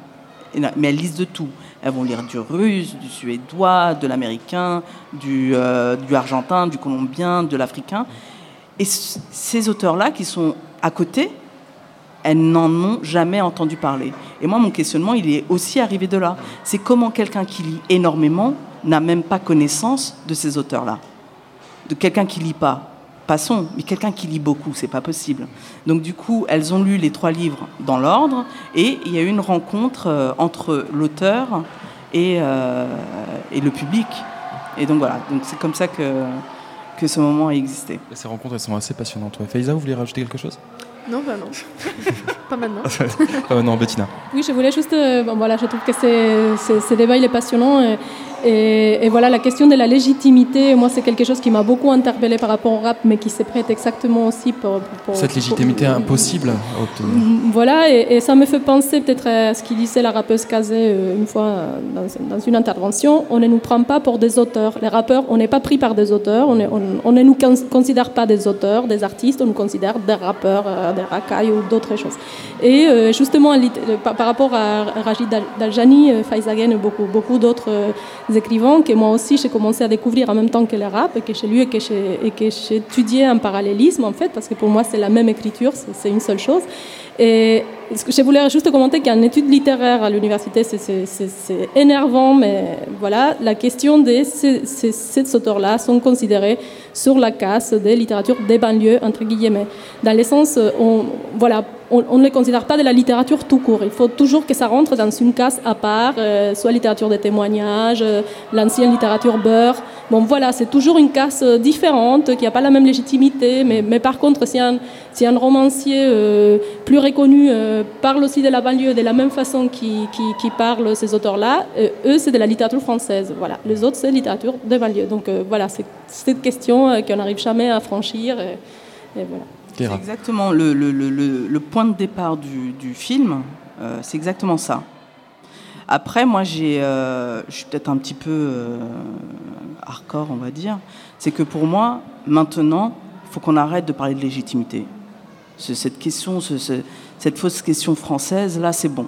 Éno- Mais elles lisent de tout. Elles vont lire du russe, du suédois, de l'américain, du, euh, du argentin, du colombien, de l'africain. Et ces auteurs-là qui sont à côté, elles n'en ont jamais entendu parler. Et moi, mon questionnement, il est aussi arrivé de là. C'est comment quelqu'un qui lit énormément n'a même pas connaissance de ces auteurs-là. De quelqu'un qui lit pas. Passons, mais quelqu'un qui lit beaucoup, c'est pas possible. Donc du coup, elles ont lu les trois livres dans l'ordre, et il y a eu une rencontre euh, entre l'auteur et, euh, et le public. Et donc voilà, donc c'est comme ça que, que ce moment a existé. Et Ces rencontres, elles sont assez passionnantes. Ouais. Faïza, vous voulez rajouter quelque chose? Non, bah non. pas maintenant. Euh, Non, Bettina. Oui, je voulais juste. euh, bon, voilà, je trouve que c'est- c'est- ce débat il est passionnant. Et, et- et voilà, la question de la légitimité, moi, c'est quelque chose qui m'a beaucoup interpellé par rapport au rap, mais qui se prête exactement aussi pour. pour- Cette pour- légitimité impossible à obtenir. Voilà, et, et ça me fait penser peut-être à ce qu'il disait la rappeuse Kazé euh, une fois euh, dans, dans une intervention. On ne nous prend pas pour des auteurs. Les rappeurs, on n'est pas pris par des auteurs. On, est- on- on ne nous cons- considère pas des auteurs, des artistes. On nous considère des rappeurs, euh, des racailles ou d'autres choses. Et justement, par, rapport à Dal- Daljani, Faizagen et beaucoup, beaucoup d'autres écrivains que moi aussi j'ai commencé à découvrir en même temps que le rap et que j'ai lu et que j'ai étudié un parallélisme en fait parce que pour moi c'est la même écriture, c'est une seule chose. Et je voulais juste commenter qu'en études littéraires à l'université, c'est- énervant, mais voilà, la question de ces, auteurs-là sont considérés sur la casse des littératures des banlieues, entre guillemets. Dans le sens, on, voilà, on, ne les considère pas de la littérature tout court. Il faut toujours que ça rentre dans une case à part, euh, soit littérature de témoignages, euh, l'ancienne littérature beurre. Bon, voilà, c'est toujours une case différente, qui n'a pas la même légitimité, mais par contre, si un, si un romancier euh, plus reconnu euh, parle aussi de la banlieue de la même façon qui, qui, qui parle ces auteurs-là, euh, eux, c'est de la littérature française. Voilà. Les autres, c'est littérature de banlieue. Donc euh, voilà, c'est cette question euh, qu'on n'arrive jamais à franchir. Et, et voilà. C'est exactement le, le- le- le- le point de départ du, du film, euh, c'est exactement ça. Après, moi, j'ai, euh, je suis peut-être un petit peu euh, hardcore, on va dire. C'est que pour moi, maintenant, il faut qu'on arrête de parler de légitimité. Ce- cette question, ce- ce- cette fausse question française, là, c'est bon.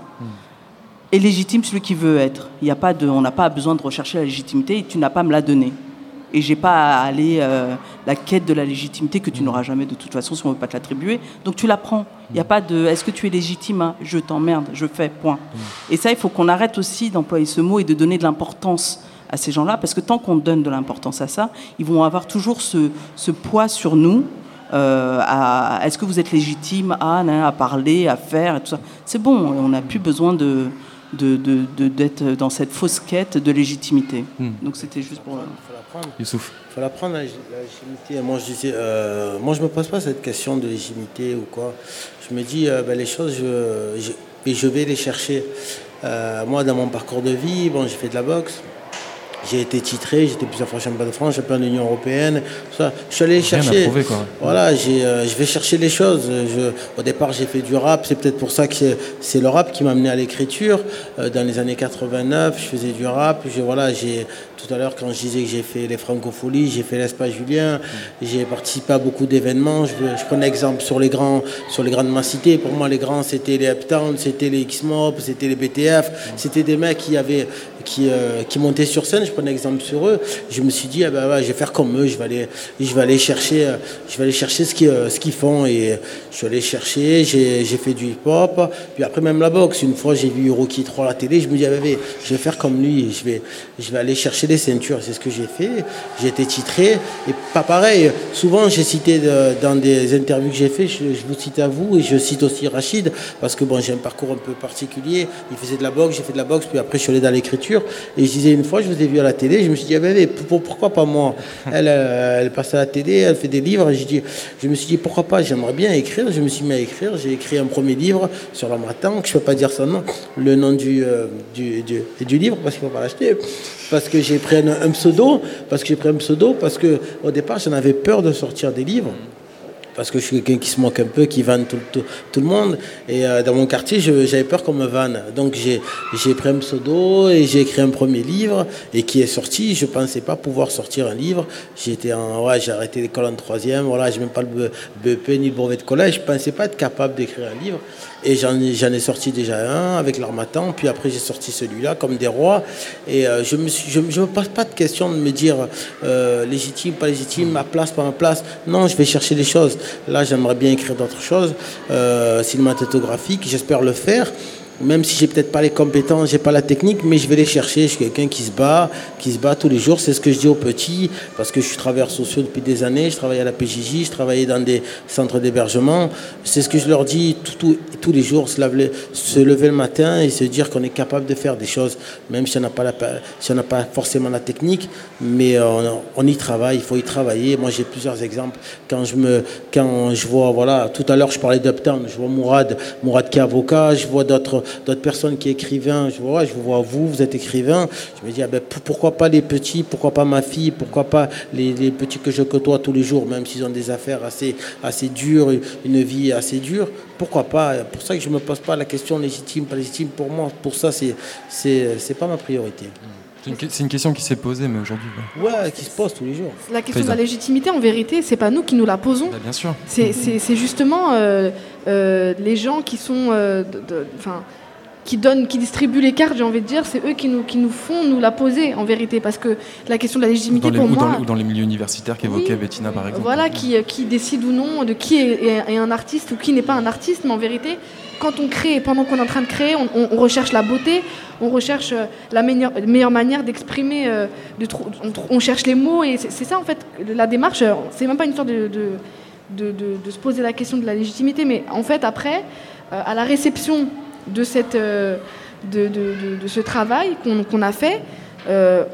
Et légitime celui qui veut être. Il y a pas de, on n'a pas besoin de rechercher la légitimité et tu n'as pas à me la donner. Et j'ai pas à aller euh, la quête de la légitimité que tu n'auras jamais de toute façon si on veut pas te l'attribuer. Donc tu la prends. Il n'y a pas de est-ce que tu es légitime à je t'emmerde, je fais, point. Et ça, il faut qu'on arrête aussi d'employer ce mot et de donner de l'importance à ces gens-là, parce que tant qu'on donne de l'importance à ça, ils vont avoir toujours ce, ce poids sur nous. Euh, à est-ce que vous êtes légitime à, nan, à parler, à faire, et tout ça? C'est bon, on n'a plus besoin de de- de- de- d'être dans cette fausse quête de légitimité. Hmm. Donc c'était juste pour... Il faut la prendre, la, la légitimité. Moi, je disais, euh, moi, je me pose pas cette question de légitimité ou quoi. Je me dis, euh, ben, les choses, je, je, et je vais les chercher. Euh, moi, dans mon parcours de vie, bon, j'ai fait de la boxe. J'ai été titré, j'étais plusieurs fois champion de France, champion de l'Union Européenne. ça. Je suis allé Rien chercher. prouver, quoi. Voilà, euh, je vais chercher les choses. Je, au départ, j'ai fait du rap. C'est peut-être pour ça que c'est, le rap qui m'a amené à l'écriture. Euh, dans les années 89, je faisais du rap. Voilà, j'ai, tout à l'heure, quand je disais que j'ai fait les Francopholies, j'ai fait l'Espace Julien, j'ai participé à beaucoup d'événements. Je, je prends exemple sur les grands, sur les grandes cités. Pour moi, les grands, c'était les Uptown, c'était les X-Mob, c'était les BTF. C'était des mecs qui avaient, qui, euh, qui montaient sur scène. Je prenais exemple sur eux. Je me suis dit, ah ben, je vais faire comme eux. Je vais aller, je vais aller chercher, euh, je vais aller chercher ce qu'ils, euh, ce qu'ils font. Et je suis allé chercher. J'ai, j'ai fait du hip-hop. Puis après, même la boxe. Une fois, j'ai vu Rocky 3 à la télé. Je me dis, ah ouais, je vais faire comme lui. Je vais, je vais aller chercher des ceintures. C'est ce que j'ai fait. J'ai été titré. Et pas pareil. Souvent, j'ai cité de- dans des interviews que j'ai fait, je, je vous cite à vous et je cite aussi Rachid parce que bon, j'ai un parcours un peu particulier. Il faisait de la boxe, j'ai fait de la boxe, puis après je suis allé dans l'écriture. Et je disais une fois, je vous ai vu à la télé, je me suis dit, ah ben, mais pour- pourquoi pas moi? Elle, euh, elle passe à la télé, elle fait des livres. Et je, dis, je me suis dit, pourquoi pas, j'aimerais bien écrire. Je me suis mis à écrire. J'ai écrit un premier livre sur la matin, que je ne peux pas dire son nom, le nom du, euh, du, du, du livre parce qu'il ne faut pas l'acheter. Parce que j'ai pris un, pseudo, parce que j'ai pris un pseudo, parce que au départ j'en avais peur de sortir des livres parce que je suis quelqu'un qui se moque un peu, qui vanne tout, le monde. Et euh, dans mon quartier, j'avais peur qu'on me vanne. Donc j'ai pris un pseudo et j'ai écrit un premier livre et qui est sorti. Je ne pensais pas pouvoir sortir un livre. J'ai arrêté l'école en troisième. Voilà, j'ai même pas le BEP ni le brevet de collège. Je ne pensais pas être capable d'écrire un livre. Et j'en ai, sorti déjà un avec l'Armatan, puis après j'ai sorti celui-là comme des rois. Et euh, je ne me, je, me pose pas de question de me dire euh, légitime, pas légitime, ma place, pas ma place. Non, je vais chercher des choses. Là, j'aimerais bien écrire d'autres choses, euh, cinématographiques, j'espère le faire même si j'ai peut-être pas les compétences, j'ai pas la technique, mais je vais les chercher. Je suis quelqu'un qui se bat, qui se bat tous les jours. C'est ce que je dis aux petits, parce que je suis travailleur social depuis des années. Je travaille à la PJJ, je travaillais dans des centres d'hébergement. C'est ce que je leur dis tous les jours, se, lever le matin et se dire qu'on est capable de faire des choses, même si on n'a pas, forcément la technique, mais on, y travaille. Il faut y travailler. Moi, j'ai plusieurs exemples. Quand je me, quand je vois, voilà, tout à l'heure, je parlais d'Uptown. Je vois Mourad, Mourad qui est avocat. Je vois d'autres d'autres personnes qui écrivaient. Je vois, je vous vois vous, vous êtes écrivain. Je me dis, ah ben, pourquoi pas les petits, pourquoi pas ma fille, pourquoi pas les, petits que je côtoie tous les jours, même s'ils ont des affaires assez, dures, une vie assez dure. Pourquoi pas? Pour ça que je ne me pose pas la question légitime, pas légitime. Pour moi, pour ça, c'est c'est pas ma priorité. C'est une, question qui s'est posée, mais aujourd'hui. Ouais. qui se pose tous les jours. La question de la légitimité, en vérité, c'est pas nous qui nous la posons. Bah, bien sûr. C'est justement euh, euh, les gens qui sont. Euh, qui, donnent, qui distribuent les cartes, j'ai envie de dire, c'est eux qui nous, qui nous font nous la poser en vérité. Parce que la question de la légitimité pour moi. Ou dans, les milieux universitaires qu'évoquait Bettina par exemple. Voilà, qui, qui décide ou non de qui est, un artiste ou qui n'est pas un artiste, mais en vérité, quand on crée, pendant qu'on est en train de créer, on, recherche la beauté, on recherche euh, la meilleure, manière d'exprimer, euh, on, cherche les mots, et c'est ça en fait, la démarche, euh, c'est même pas une histoire de, se poser la question de la légitimité, mais en fait après, à la réception de, ce travail qu'on a fait,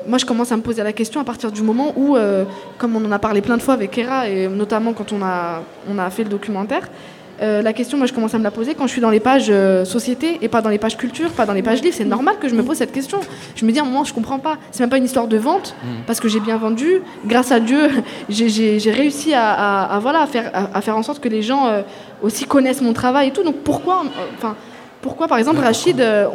moi, je commence à me poser la question à partir du moment où, comme on en a parlé plein de fois avec Hera, et notamment quand on on a fait le documentaire, euh, la question, moi, je commence à me la poser quand je suis dans les pages euh, société et pas dans les pages culture, pas dans les pages livres. C'est normal que je me pose cette question. Je me dis à un moment, je comprends pas. C'est même pas une histoire de vente mm. parce que j'ai bien vendu. Grâce à Dieu, j'ai réussi à, voilà, à faire, à, faire en sorte que les gens euh, aussi connaissent mon travail et tout. Donc pourquoi, enfin pourquoi, par exemple, Rachid, euh,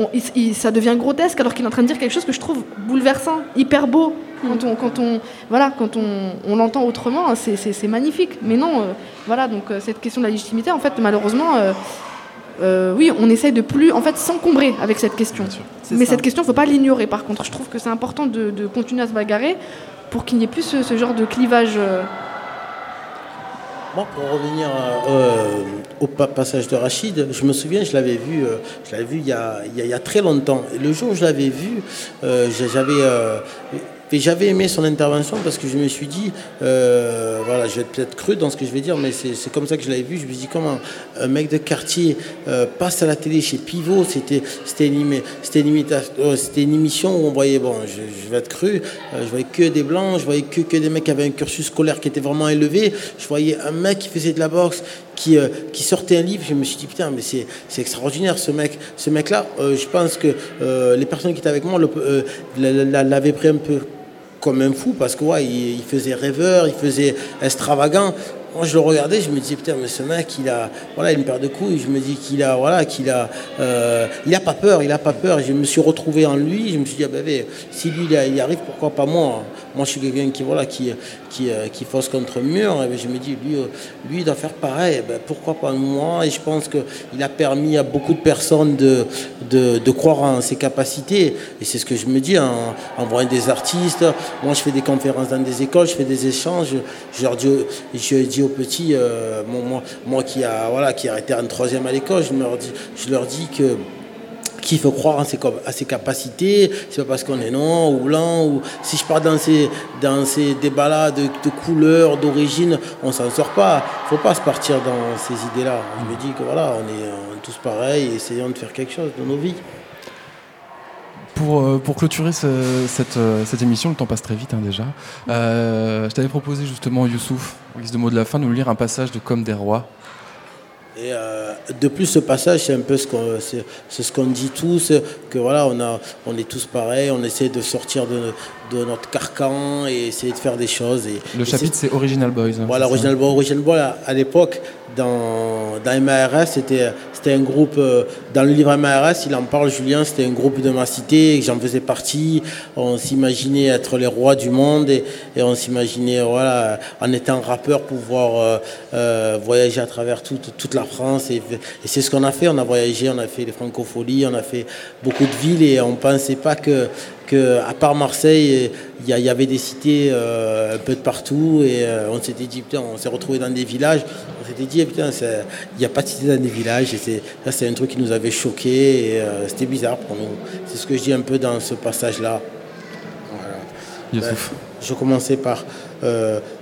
ça devient grotesque alors qu'il est en train de dire quelque chose que je trouve bouleversant, hyper beau quand on, quand on, voilà, quand on, l'entend autrement, hein, c'est magnifique. Mais non, euh, voilà, donc euh, cette question de la légitimité, en fait, malheureusement, oui, on essaye de plus, en fait, s'encombrer avec cette question. Mais cette question, il ne faut pas l'ignorer. Par contre, je trouve que c'est important de, continuer à se bagarrer pour qu'il n'y ait plus ce, genre de clivage. Moi, pour revenir euh, au passage de Rachid, je me souviens, je l'avais vu, euh, je l'avais vu il y, a, très longtemps. Et le jour où je l'avais vu, euh, j'avais j'avais aimé son intervention parce que je me suis dit, euh, voilà, je vais être peut-être cru dans ce que je vais dire, mais c'est comme ça que je l'avais vu. Je me suis dit, comment un mec de quartier euh, passe à la télé chez Pivot, c'était une, euh, une émission où on voyait, bon, je, vais être cru, je voyais que des blancs, je voyais que, que des mecs qui avaient un cursus scolaire qui était vraiment élevé. Je voyais un mec qui faisait de la boxe, qui, qui, sortait un livre, je me suis dit putain, mais c'est extraordinaire ce mec. Ce mec-là, je pense que les personnes qui étaient avec moi l'avaient pris un peu comme un fou parce que ouais, il, faisait rêveur, il faisait extravagant. Moi, je le regardais, je me disais, putain, mais ce mec, il a, voilà, une paire de couilles. Je me dis qu'il a, voilà, qu'il a, euh, il a pas peur, il a pas peur. Je me suis retrouvé en lui. Je me suis dit, ah ben, ben si lui, il y arrive, pourquoi pas moi? Moi, je suis quelqu'un qui, voilà, qui, qui, euh, qui fausse contre le mur. Et je me dis, lui, euh, lui, il doit faire pareil. Ben, pourquoi pas moi? Et je pense qu'il a permis à beaucoup de personnes de, de, croire en ses capacités. Et c'est ce que je me dis en, en voyant des artistes. Moi, je fais des conférences dans des écoles, je fais des échanges. Je dis, aux petits, euh, moi, qui a voilà arrêté en troisième à l'école, je leur dis que qu'il faut croire à ses capacités, c'est pas parce qu'on est noir ou blanc, ou si je pars dans ces, dans ces débats-là de, de couleurs, d'origine, on s'en sort pas. faut pas se partir dans ces idées-là. Je me dis que voilà, on est, tous pareils essayons de faire quelque chose dans nos vies. Pour, euh, pour clôturer cette, euh, cette, émission, le temps passe très vite hein, déjà. Euh, je t'avais proposé justement, Youssouf, en guise de mot de la fin, de nous lire un passage de Comme des rois. Et euh, de plus, ce passage, c'est un peu ce qu'on, c'est, ce qu'on dit tous, que voilà, on, a, on est tous pareils, on essaie de sortir de, de notre carcan et essayer de faire des choses. Et, Le chapitre, c'est Original Boys. hein, Voilà, Original Boy. Original Boy, à, à l'époque, dans, MARS, c'était, un groupe, euh, dans le livre MARS, il en parle, Julien, c'était un groupe de ma cité, j'en faisais partie. On s'imaginait être les rois du monde et, on s'imaginait, voilà, en étant rappeur, pouvoir euh, euh, voyager à travers toute, toute la France. Et, et c'est ce qu'on a fait. On a voyagé, on a fait les francopholies, on a fait beaucoup de villes et on ne pensait pas que, que, à part Marseille, il y, avait des cités euh, un peu de partout et euh, on s'était dit, putain, on s'est retrouvé dans des villages. On s'était dit, eh, putain, il n'y a pas de cité dans des villages. Et c'est, ça, c'est un truc qui nous avait choqué et euh, c'était bizarre pour nous. C'est ce que je dis un peu dans ce passage-là. Voilà. Ben, je commençais par.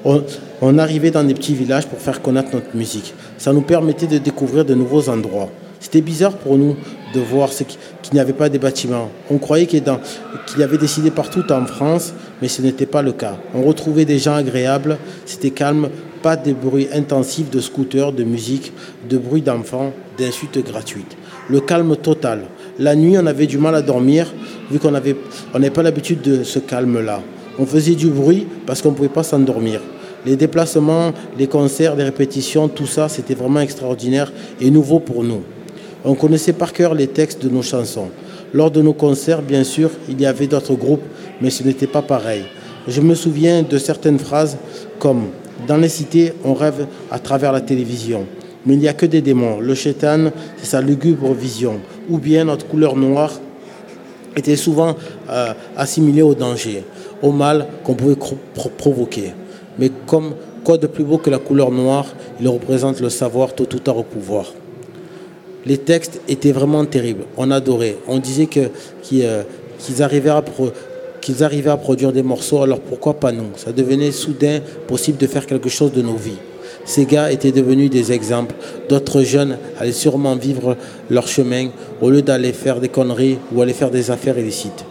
on, on arrivait dans des petits villages pour faire connaître notre musique. Ça nous permettait de découvrir de nouveaux endroits. C'était bizarre pour nous de voir ce qui- qu'il n'y avait pas des bâtiments. On croyait qu'il y, avait des partout en France, mais ce n'était pas le cas. On retrouvait des gens agréables, c'était calme, pas de bruit intensif de scooters, de musique, de bruit d'enfants, d'insultes gratuites. Le calme total. La nuit, on avait du mal à dormir, vu qu'on avait- on n'avait pas l'habitude de ce calme-là. On faisait du bruit parce qu'on ne pouvait pas s'endormir. Les déplacements, les concerts, les répétitions, tout ça, c'était vraiment extraordinaire et nouveau pour nous. On connaissait par cœur les textes de nos chansons. Lors de nos concerts, bien sûr, il y avait d'autres groupes, mais ce n'était pas pareil. Je me souviens de certaines phrases comme Dans les cités, on rêve à travers la télévision. Mais il n'y a que des démons. Le chétan, c'est sa lugubre vision. Ou bien notre couleur noire était souvent euh, assimilée au danger, au mal qu'on pouvait provoquer. Mais comme quoi de plus beau que la couleur noire, il représente le savoir tôt ou tard au pouvoir. Les textes étaient vraiment terribles. On adorait. On disait que- qu'ils euh, qu'ils arrivaient, à qu'ils arrivaient à produire des morceaux, alors pourquoi pas nous? Ça devenait soudain possible de faire quelque chose de nos vies. Ces gars étaient devenus des exemples. D'autres jeunes allaient sûrement vivre leur chemin au lieu d'aller faire des conneries ou aller faire des affaires illicites.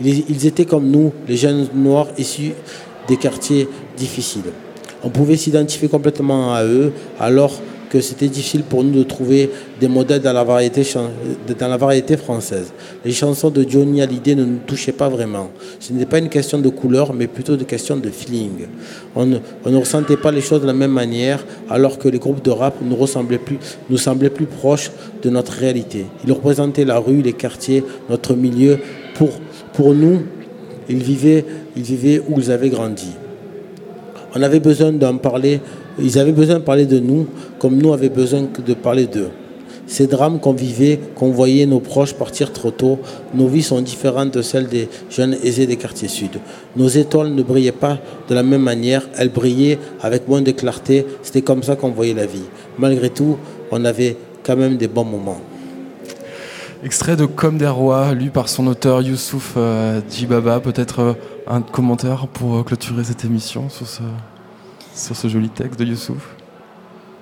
Ils, ils étaient comme nous, les jeunes noirs issus des quartiers difficiles. On pouvait s'identifier complètement à eux, alors que c'était difficile pour nous de trouver des modèles dans la variété, française. Les chansons de Johnny Hallyday ne nous touchaient pas vraiment. Ce n'était pas une question de couleur, mais plutôt une question de feeling. On ne, ressentait pas les choses de la même manière, alors que les groupes de rap nous, plus, semblaient plus proches de notre réalité. Ils représentaient la rue, les quartiers, notre milieu. Pour, nous, ils vivaient où ils avaient grandi. On avait besoin d'en parler, ils avaient besoin de parler de nous comme nous avions besoin de parler d'eux. Ces drames qu'on vivait, qu'on voyait nos proches partir trop tôt, nos vies sont différentes de celles des jeunes aisés des quartiers sud. Nos étoiles ne brillaient pas de la même manière, elles brillaient avec moins de clarté, c'était comme ça qu'on voyait la vie. Malgré tout, on avait quand même des bons moments. Extrait de Comme des rois, lu par son auteur Youssouf euh, Djibaba. Peut-être euh, un commentaire pour euh, clôturer cette émission sur ce, sur ce joli texte de Youssouf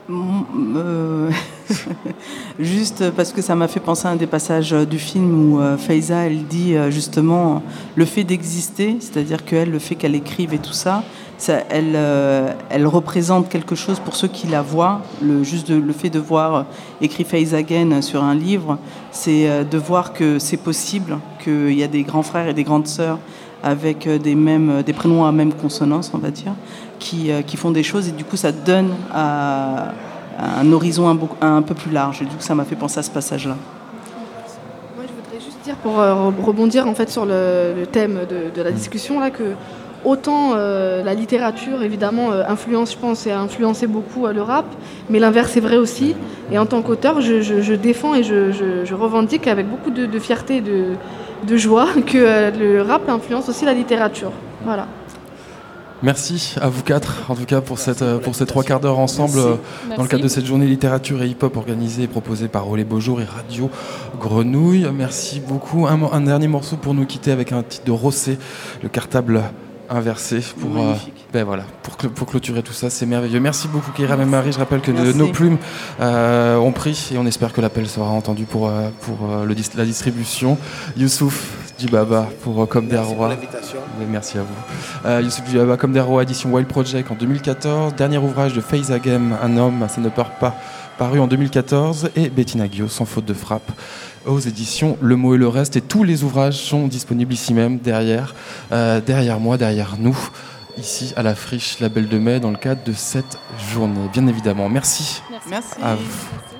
Mm, euh, Juste parce que ça m'a fait penser à un des passages du film où euh, Faiza, elle dit euh, justement le fait d'exister, c'est-à-dire qu'elle, le fait qu'elle écrive et tout ça, elle, représente quelque chose pour ceux qui la voient. Le, juste le fait de voir écrit Faiza Again sur un livre, c'est de voir que c'est possible, qu'il y a des grands frères et des grandes sœurs avec des prénoms à même consonance, on va dire, qui, euh, qui font des choses et du coup ça donne à, à un horizon un, peu plus large. Et du coup ça m'a fait penser à ce passage-là. Moi, je voudrais juste dire, pour euh, re- rebondir en fait sur le, le thème de, de la discussion, là, que autant euh, la littérature, évidemment, euh, influence, je pense, et a influencé beaucoup euh, le rap, mais l'inverse est vrai aussi. Et en tant qu'auteur, je, je- je défends et je, revendique avec beaucoup de, de fierté et de, de joie que le rap influence aussi la littérature. Voilà. Merci à vous quatre, en tout cas, pour, cette, euh, pour ces trois quarts d'heure ensemble Merci. euh, dans le cadre de cette journée littérature et hip-hop organisée et proposée par Olé Beaujour et Radio Grenouille. Merci beaucoup. Un, dernier morceau pour nous quitter avec un titre de Rossé, le cartable inversé pour, euh, Magnifique. ben voilà, pour, pour clôturer tout ça. C'est merveilleux. Merci beaucoup, Kéram et Marie. Je rappelle que de- Merci. nos plumes euh, ont pris et on espère que l'appel sera entendu pour, pour le la distribution. Youssouf Djibaba pour euh, Comme des Merci pour rois. Merci à vous. Euh, Youssouf Djibaba, comme des rois, édition Wild Project en 2014. Dernier ouvrage de Faiza Game, Un homme, ça ne part pas, paru en 2014, et Bettina Guillot, Sans faute de frappe, aux éditions Le mot et le reste. Et tous les ouvrages sont disponibles ici même, derrière, euh, derrière moi, derrière nous, ici à la friche La Belle de Mai, dans le cadre de cette journée, bien évidemment. Merci. Merci. À vous.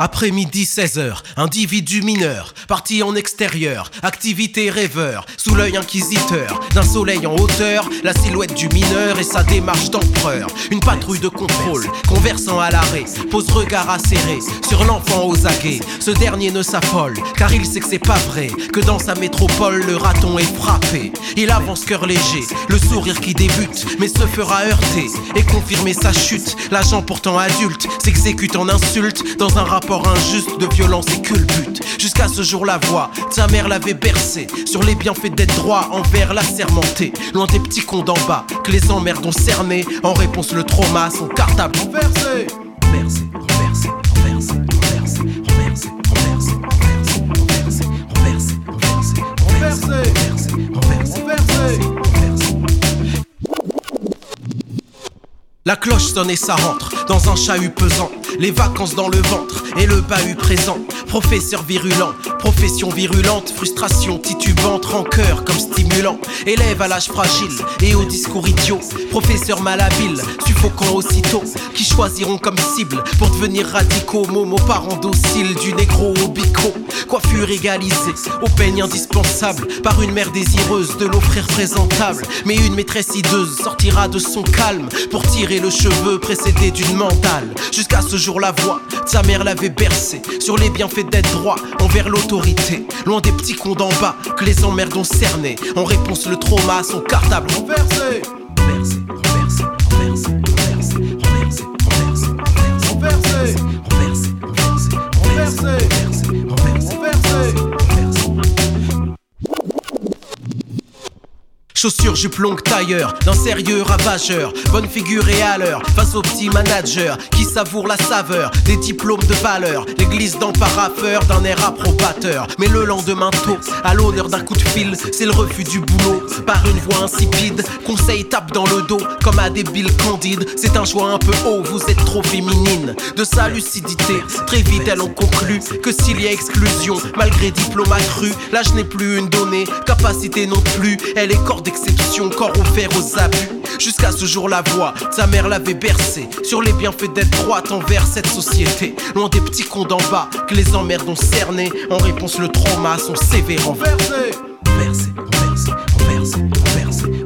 Après midi 16h, individu mineur, parti en extérieur, activité rêveur, sous l'œil inquisiteur, d'un soleil en hauteur, la silhouette du mineur et sa démarche d'empereur. Une patrouille de contrôle, conversant à l'arrêt, pose regard acéré sur l'enfant aux aguets. Ce dernier ne s'affole, car il sait que c'est pas vrai, que dans sa métropole, le raton est frappé. Il avance cœur léger, le sourire qui débute, mais se fera heurter et confirmer sa chute. L'agent pourtant adulte s'exécute en insulte dans un rapport injuste de violence et culbute. Jusqu'à ce jour, la voix, ta mère l'avait bercé sur les bienfaits d'être droit envers la sermentée. Loin des petits cons d'en bas que les emmerdes ont cerné. En réponse, le trauma, son cartable renversé. La cloche sonne et ça rentre dans un chahut pesant. Les vacances dans le ventre et le bahut présent. Professeur virulent, profession virulente, frustration titubante, rancœur comme stimulant. Élève à l'âge fragile et au discours idiot. Professeur malhabile, suffocant aussitôt. Qui choisiront comme cible pour devenir radicaux? Momo parents dociles du négro au bico. Coiffure égalisée, au peigne indispensable. Par une mère désireuse de l'offrir présentable. Mais une maîtresse hideuse sortira de son calme pour tirer le cheveu précédé d'une mandale. Jusqu'à ce jour, la voix, sa mère l'avait bercé sur les bienfaits d'être droit envers l'autorité. Loin des petits cons d'en bas que les emmerdes ont cerné. En réponse, le trauma, son cartable. Renversé, Chaussures, jupe longue, tailleur, d'un sérieux ravageur. Bonne figure et à l'heure, face aux petits managers qui savourent la saveur des diplômes de valeur. L'église paraffeur d'un air approbateur. Mais le lendemain tôt, à l'honneur d'un coup de fil, c'est le refus du boulot. Par une voix insipide, conseil tape dans le dos comme à des billes candides. C'est un choix un peu haut, vous êtes trop féminine. De sa lucidité, très vite elles ont conclu que s'il y a exclusion, malgré diplôme accru, l'âge n'est plus une donnée, capacité non plus. Elle est corps d'exception, corps offert aux abus. Jusqu'à ce jour, la voix, sa mère l'avait bercé sur les bienfaits d'être droite envers cette société. Loin des petits cons d'en bas que les emmerdes ont cerné. En réponse, le trauma, son sévère renversé, renversé, renversé, renversé,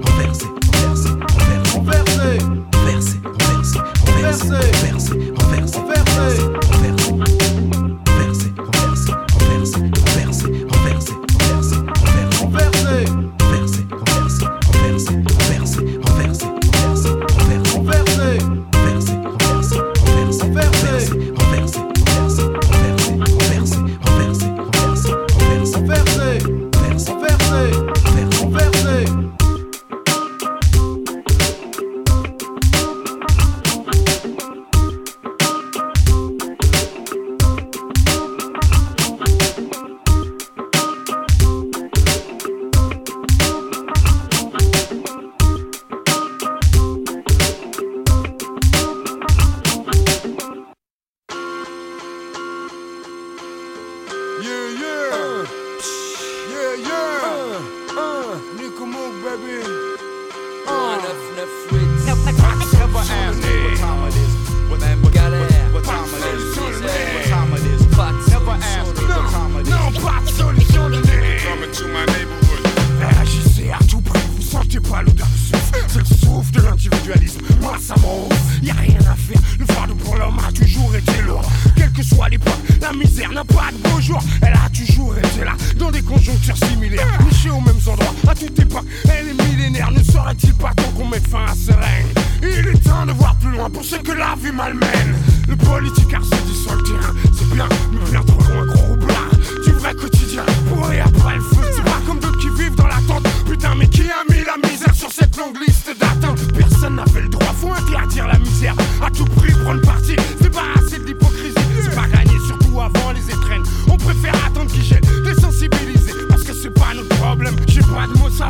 pas de mots, ça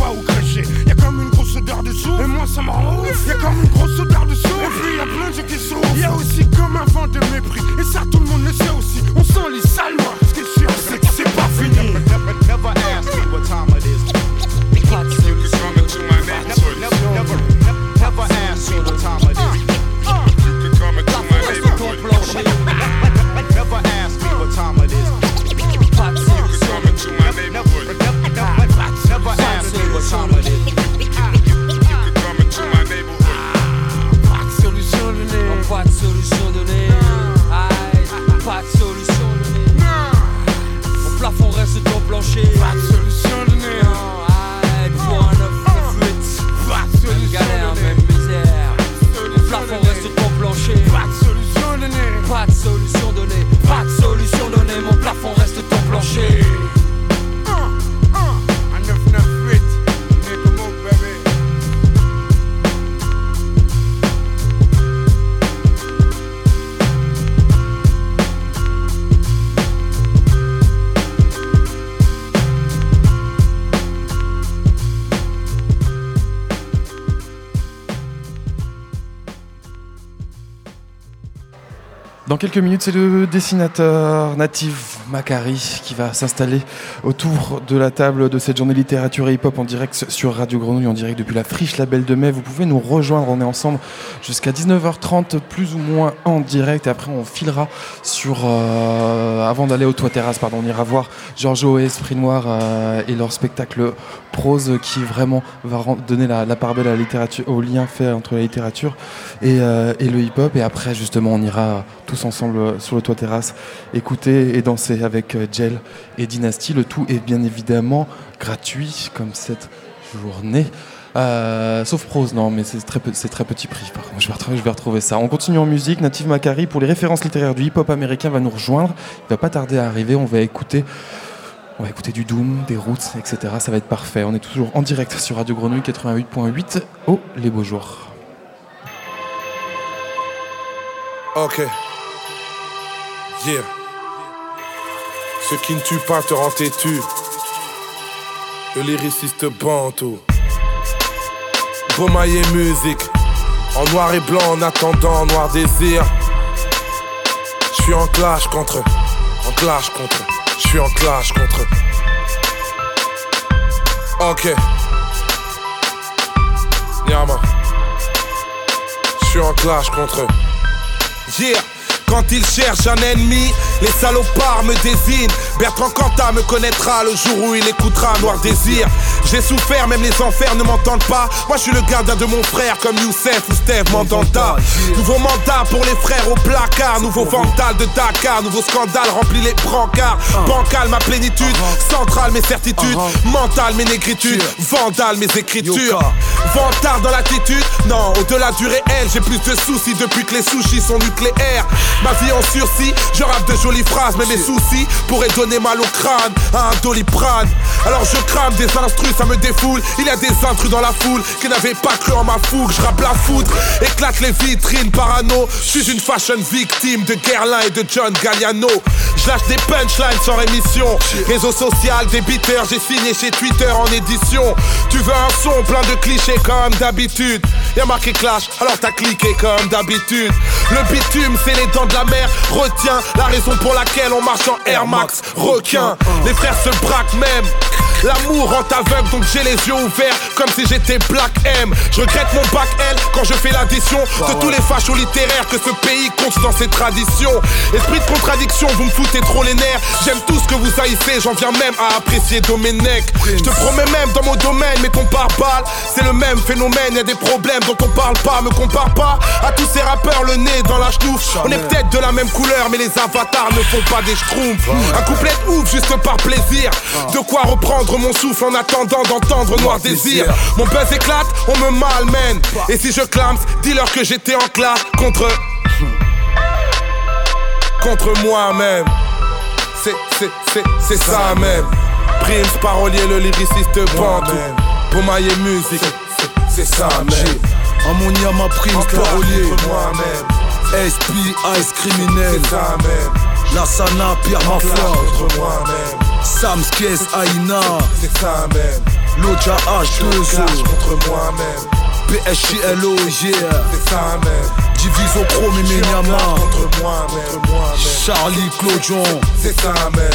pas où crécher Y'a comme une grosse odeur de souffle Et moi ça me rend ouf. Y'a comme une grosse odeur de souffle Et puis y'a plein de gens qui souffrent Y'a aussi comme un vent de mépris. Et ça tout quelques minutes, c'est le dessinateur natif Macari qui va s'installer autour de la table de cette journée littérature et hip-hop en direct sur Radio Grenouille, en direct depuis la friche Label de Mai. Vous pouvez nous rejoindre, on est ensemble jusqu'à 19h30, plus ou moins en direct. Et après, on filera sur. euh, avant d'aller au toit terrasse, pardon, on ira voir Giorgio et Esprit Noir euh, et leur spectacle prose qui vraiment va donner la, la part belle à la littérature, au lien fait entre la littérature et, euh, et le hip-hop. Et après, justement, on ira tous ensemble sur le toit terrasse écouter et danser avec euh, Gel et Dynasty. Le tout est bien évidemment gratuit, comme cette journée. Euh, sauf prose, non, mais c'est très, très petit prix. Par contre, je vais, retrouver, je vais retrouver ça. On continue en musique. Native Macari, pour les références littéraires du hip-hop américain, va nous rejoindre. Il va pas tarder à arriver. On va écouter. On va écouter du Doom, des Roots, etc. Ça va être parfait. On est toujours en direct sur Radio Grenouille 88.8. Oh, les beaux jours. Ok. Yeah. Ce qui ne tue pas te rend têtu. Le lyriciste bantou. Bomaillé musique. En noir et blanc en attendant noir désir. Je suis en clash contre. En clash contre. Je suis en clash contre. Ok. Yama. Je suis en clash contre. Yeah. Quand ils cherchent un ennemi, les salopards me désignent. Bertrand Cantat me connaîtra le jour où il écoutera Noir Désir. J'ai souffert, même les enfers ne m'entendent pas. Moi je suis le gardien de mon frère comme Youssef ou Steve Mandanda. Nouveau mandat pour les frères au placard. Nouveau vandal de Dakar. Nouveau scandale remplit les brancards. Bancal ma plénitude. Centrale mes certitudes. Mental mes négritudes. Vandal mes écritures. Vantard dans l'attitude. Non, au-delà du réel, j'ai plus de soucis depuis que les sushis sont nucléaires. Ma vie en sursis, je rappe de jolies phrases, mais mes soucis pourraient donner mal au crâne à un doliprane. Alors je crame des ça me défoule. Il y a des intrus dans la foule qui n'avaient pas cru en ma fougue. Je rappe la foudre, éclate les vitrines parano. Je suis une fashion victime de Guerlain et de John Galliano. Je lâche des punchlines sans rémission. Réseau social, beaters, j'ai signé chez Twitter en édition. Tu veux un son plein de clichés comme d'habitude. Y'a marqué clash, alors t'as cliqué comme d'habitude. Le bitume, c'est les dents de la mer. Retiens la raison pour laquelle on marche en Air Max. Requin, les frères se braquent même. L'amour rend aveugle, donc j'ai les yeux ouverts comme si j'étais Black M. Je regrette mon bac L quand je fais l'addition de tous les fachos littéraires que ce pays compte dans ses traditions. Esprit de contradiction, vous me foutez trop les nerfs. J'aime tout ce que vous haïssez, j'en viens même à apprécier Domenech. Je te promets même dans mon domaine, mais ton pare-balles, c'est le même phénomène. Y a des problèmes dont on parle pas, me compare pas à tous ces rappeurs le nez dans la chenouf. On est peut-être de la même couleur, mais les avatars ne font pas des schtroumpfs. Un couplet ouf juste par plaisir. De quoi reprendre mon souffle en attendant d'entendre Noir Désir. Mon buzz éclate, on me malmène. Et si je clame, dis-leur que j'étais en classe contre. Contre moi-même. C'est, c'est, c'est, c'est ça même. Prince, parolier, le lyriciste Bantou. Pour mailler musique, c'est ça même. Ammonia, ma prime, parolier. moi-même. SP, Ice criminel. C'est ça même. La Sana, Pierre Mafla. contre moi-même. Sam Skes, Aïna. C'est ça même. Loja Je H2O. clash contre moi-même. PSJLO, yeah. C'est ça même. Division Chrome et. Contre moi-même. Charlie Clodion. C'est ça même.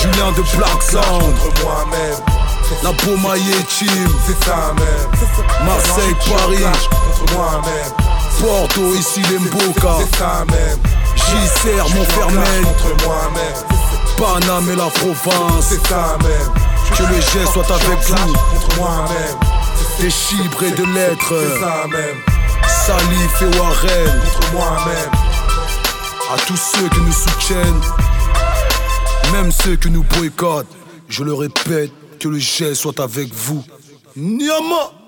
Julien de Black Sound. Contre moi-même. La Beaumaillé Team. C'est ça même. Marseille, Paris. contre moi-même. Porto, ici les Mboka. C'est ça même. Je Montfermeil. contre moi-même. Paname et la Provence. C'est ça même. Que le jet soit avec vous. contre moi-même. Des chiffres et de lettres. C'est ça même. Salif et Warren. Contre moi-même. À tous ceux qui nous soutiennent, même ceux qui nous boycottent, je le répète, que le jet soit avec vous. Niama!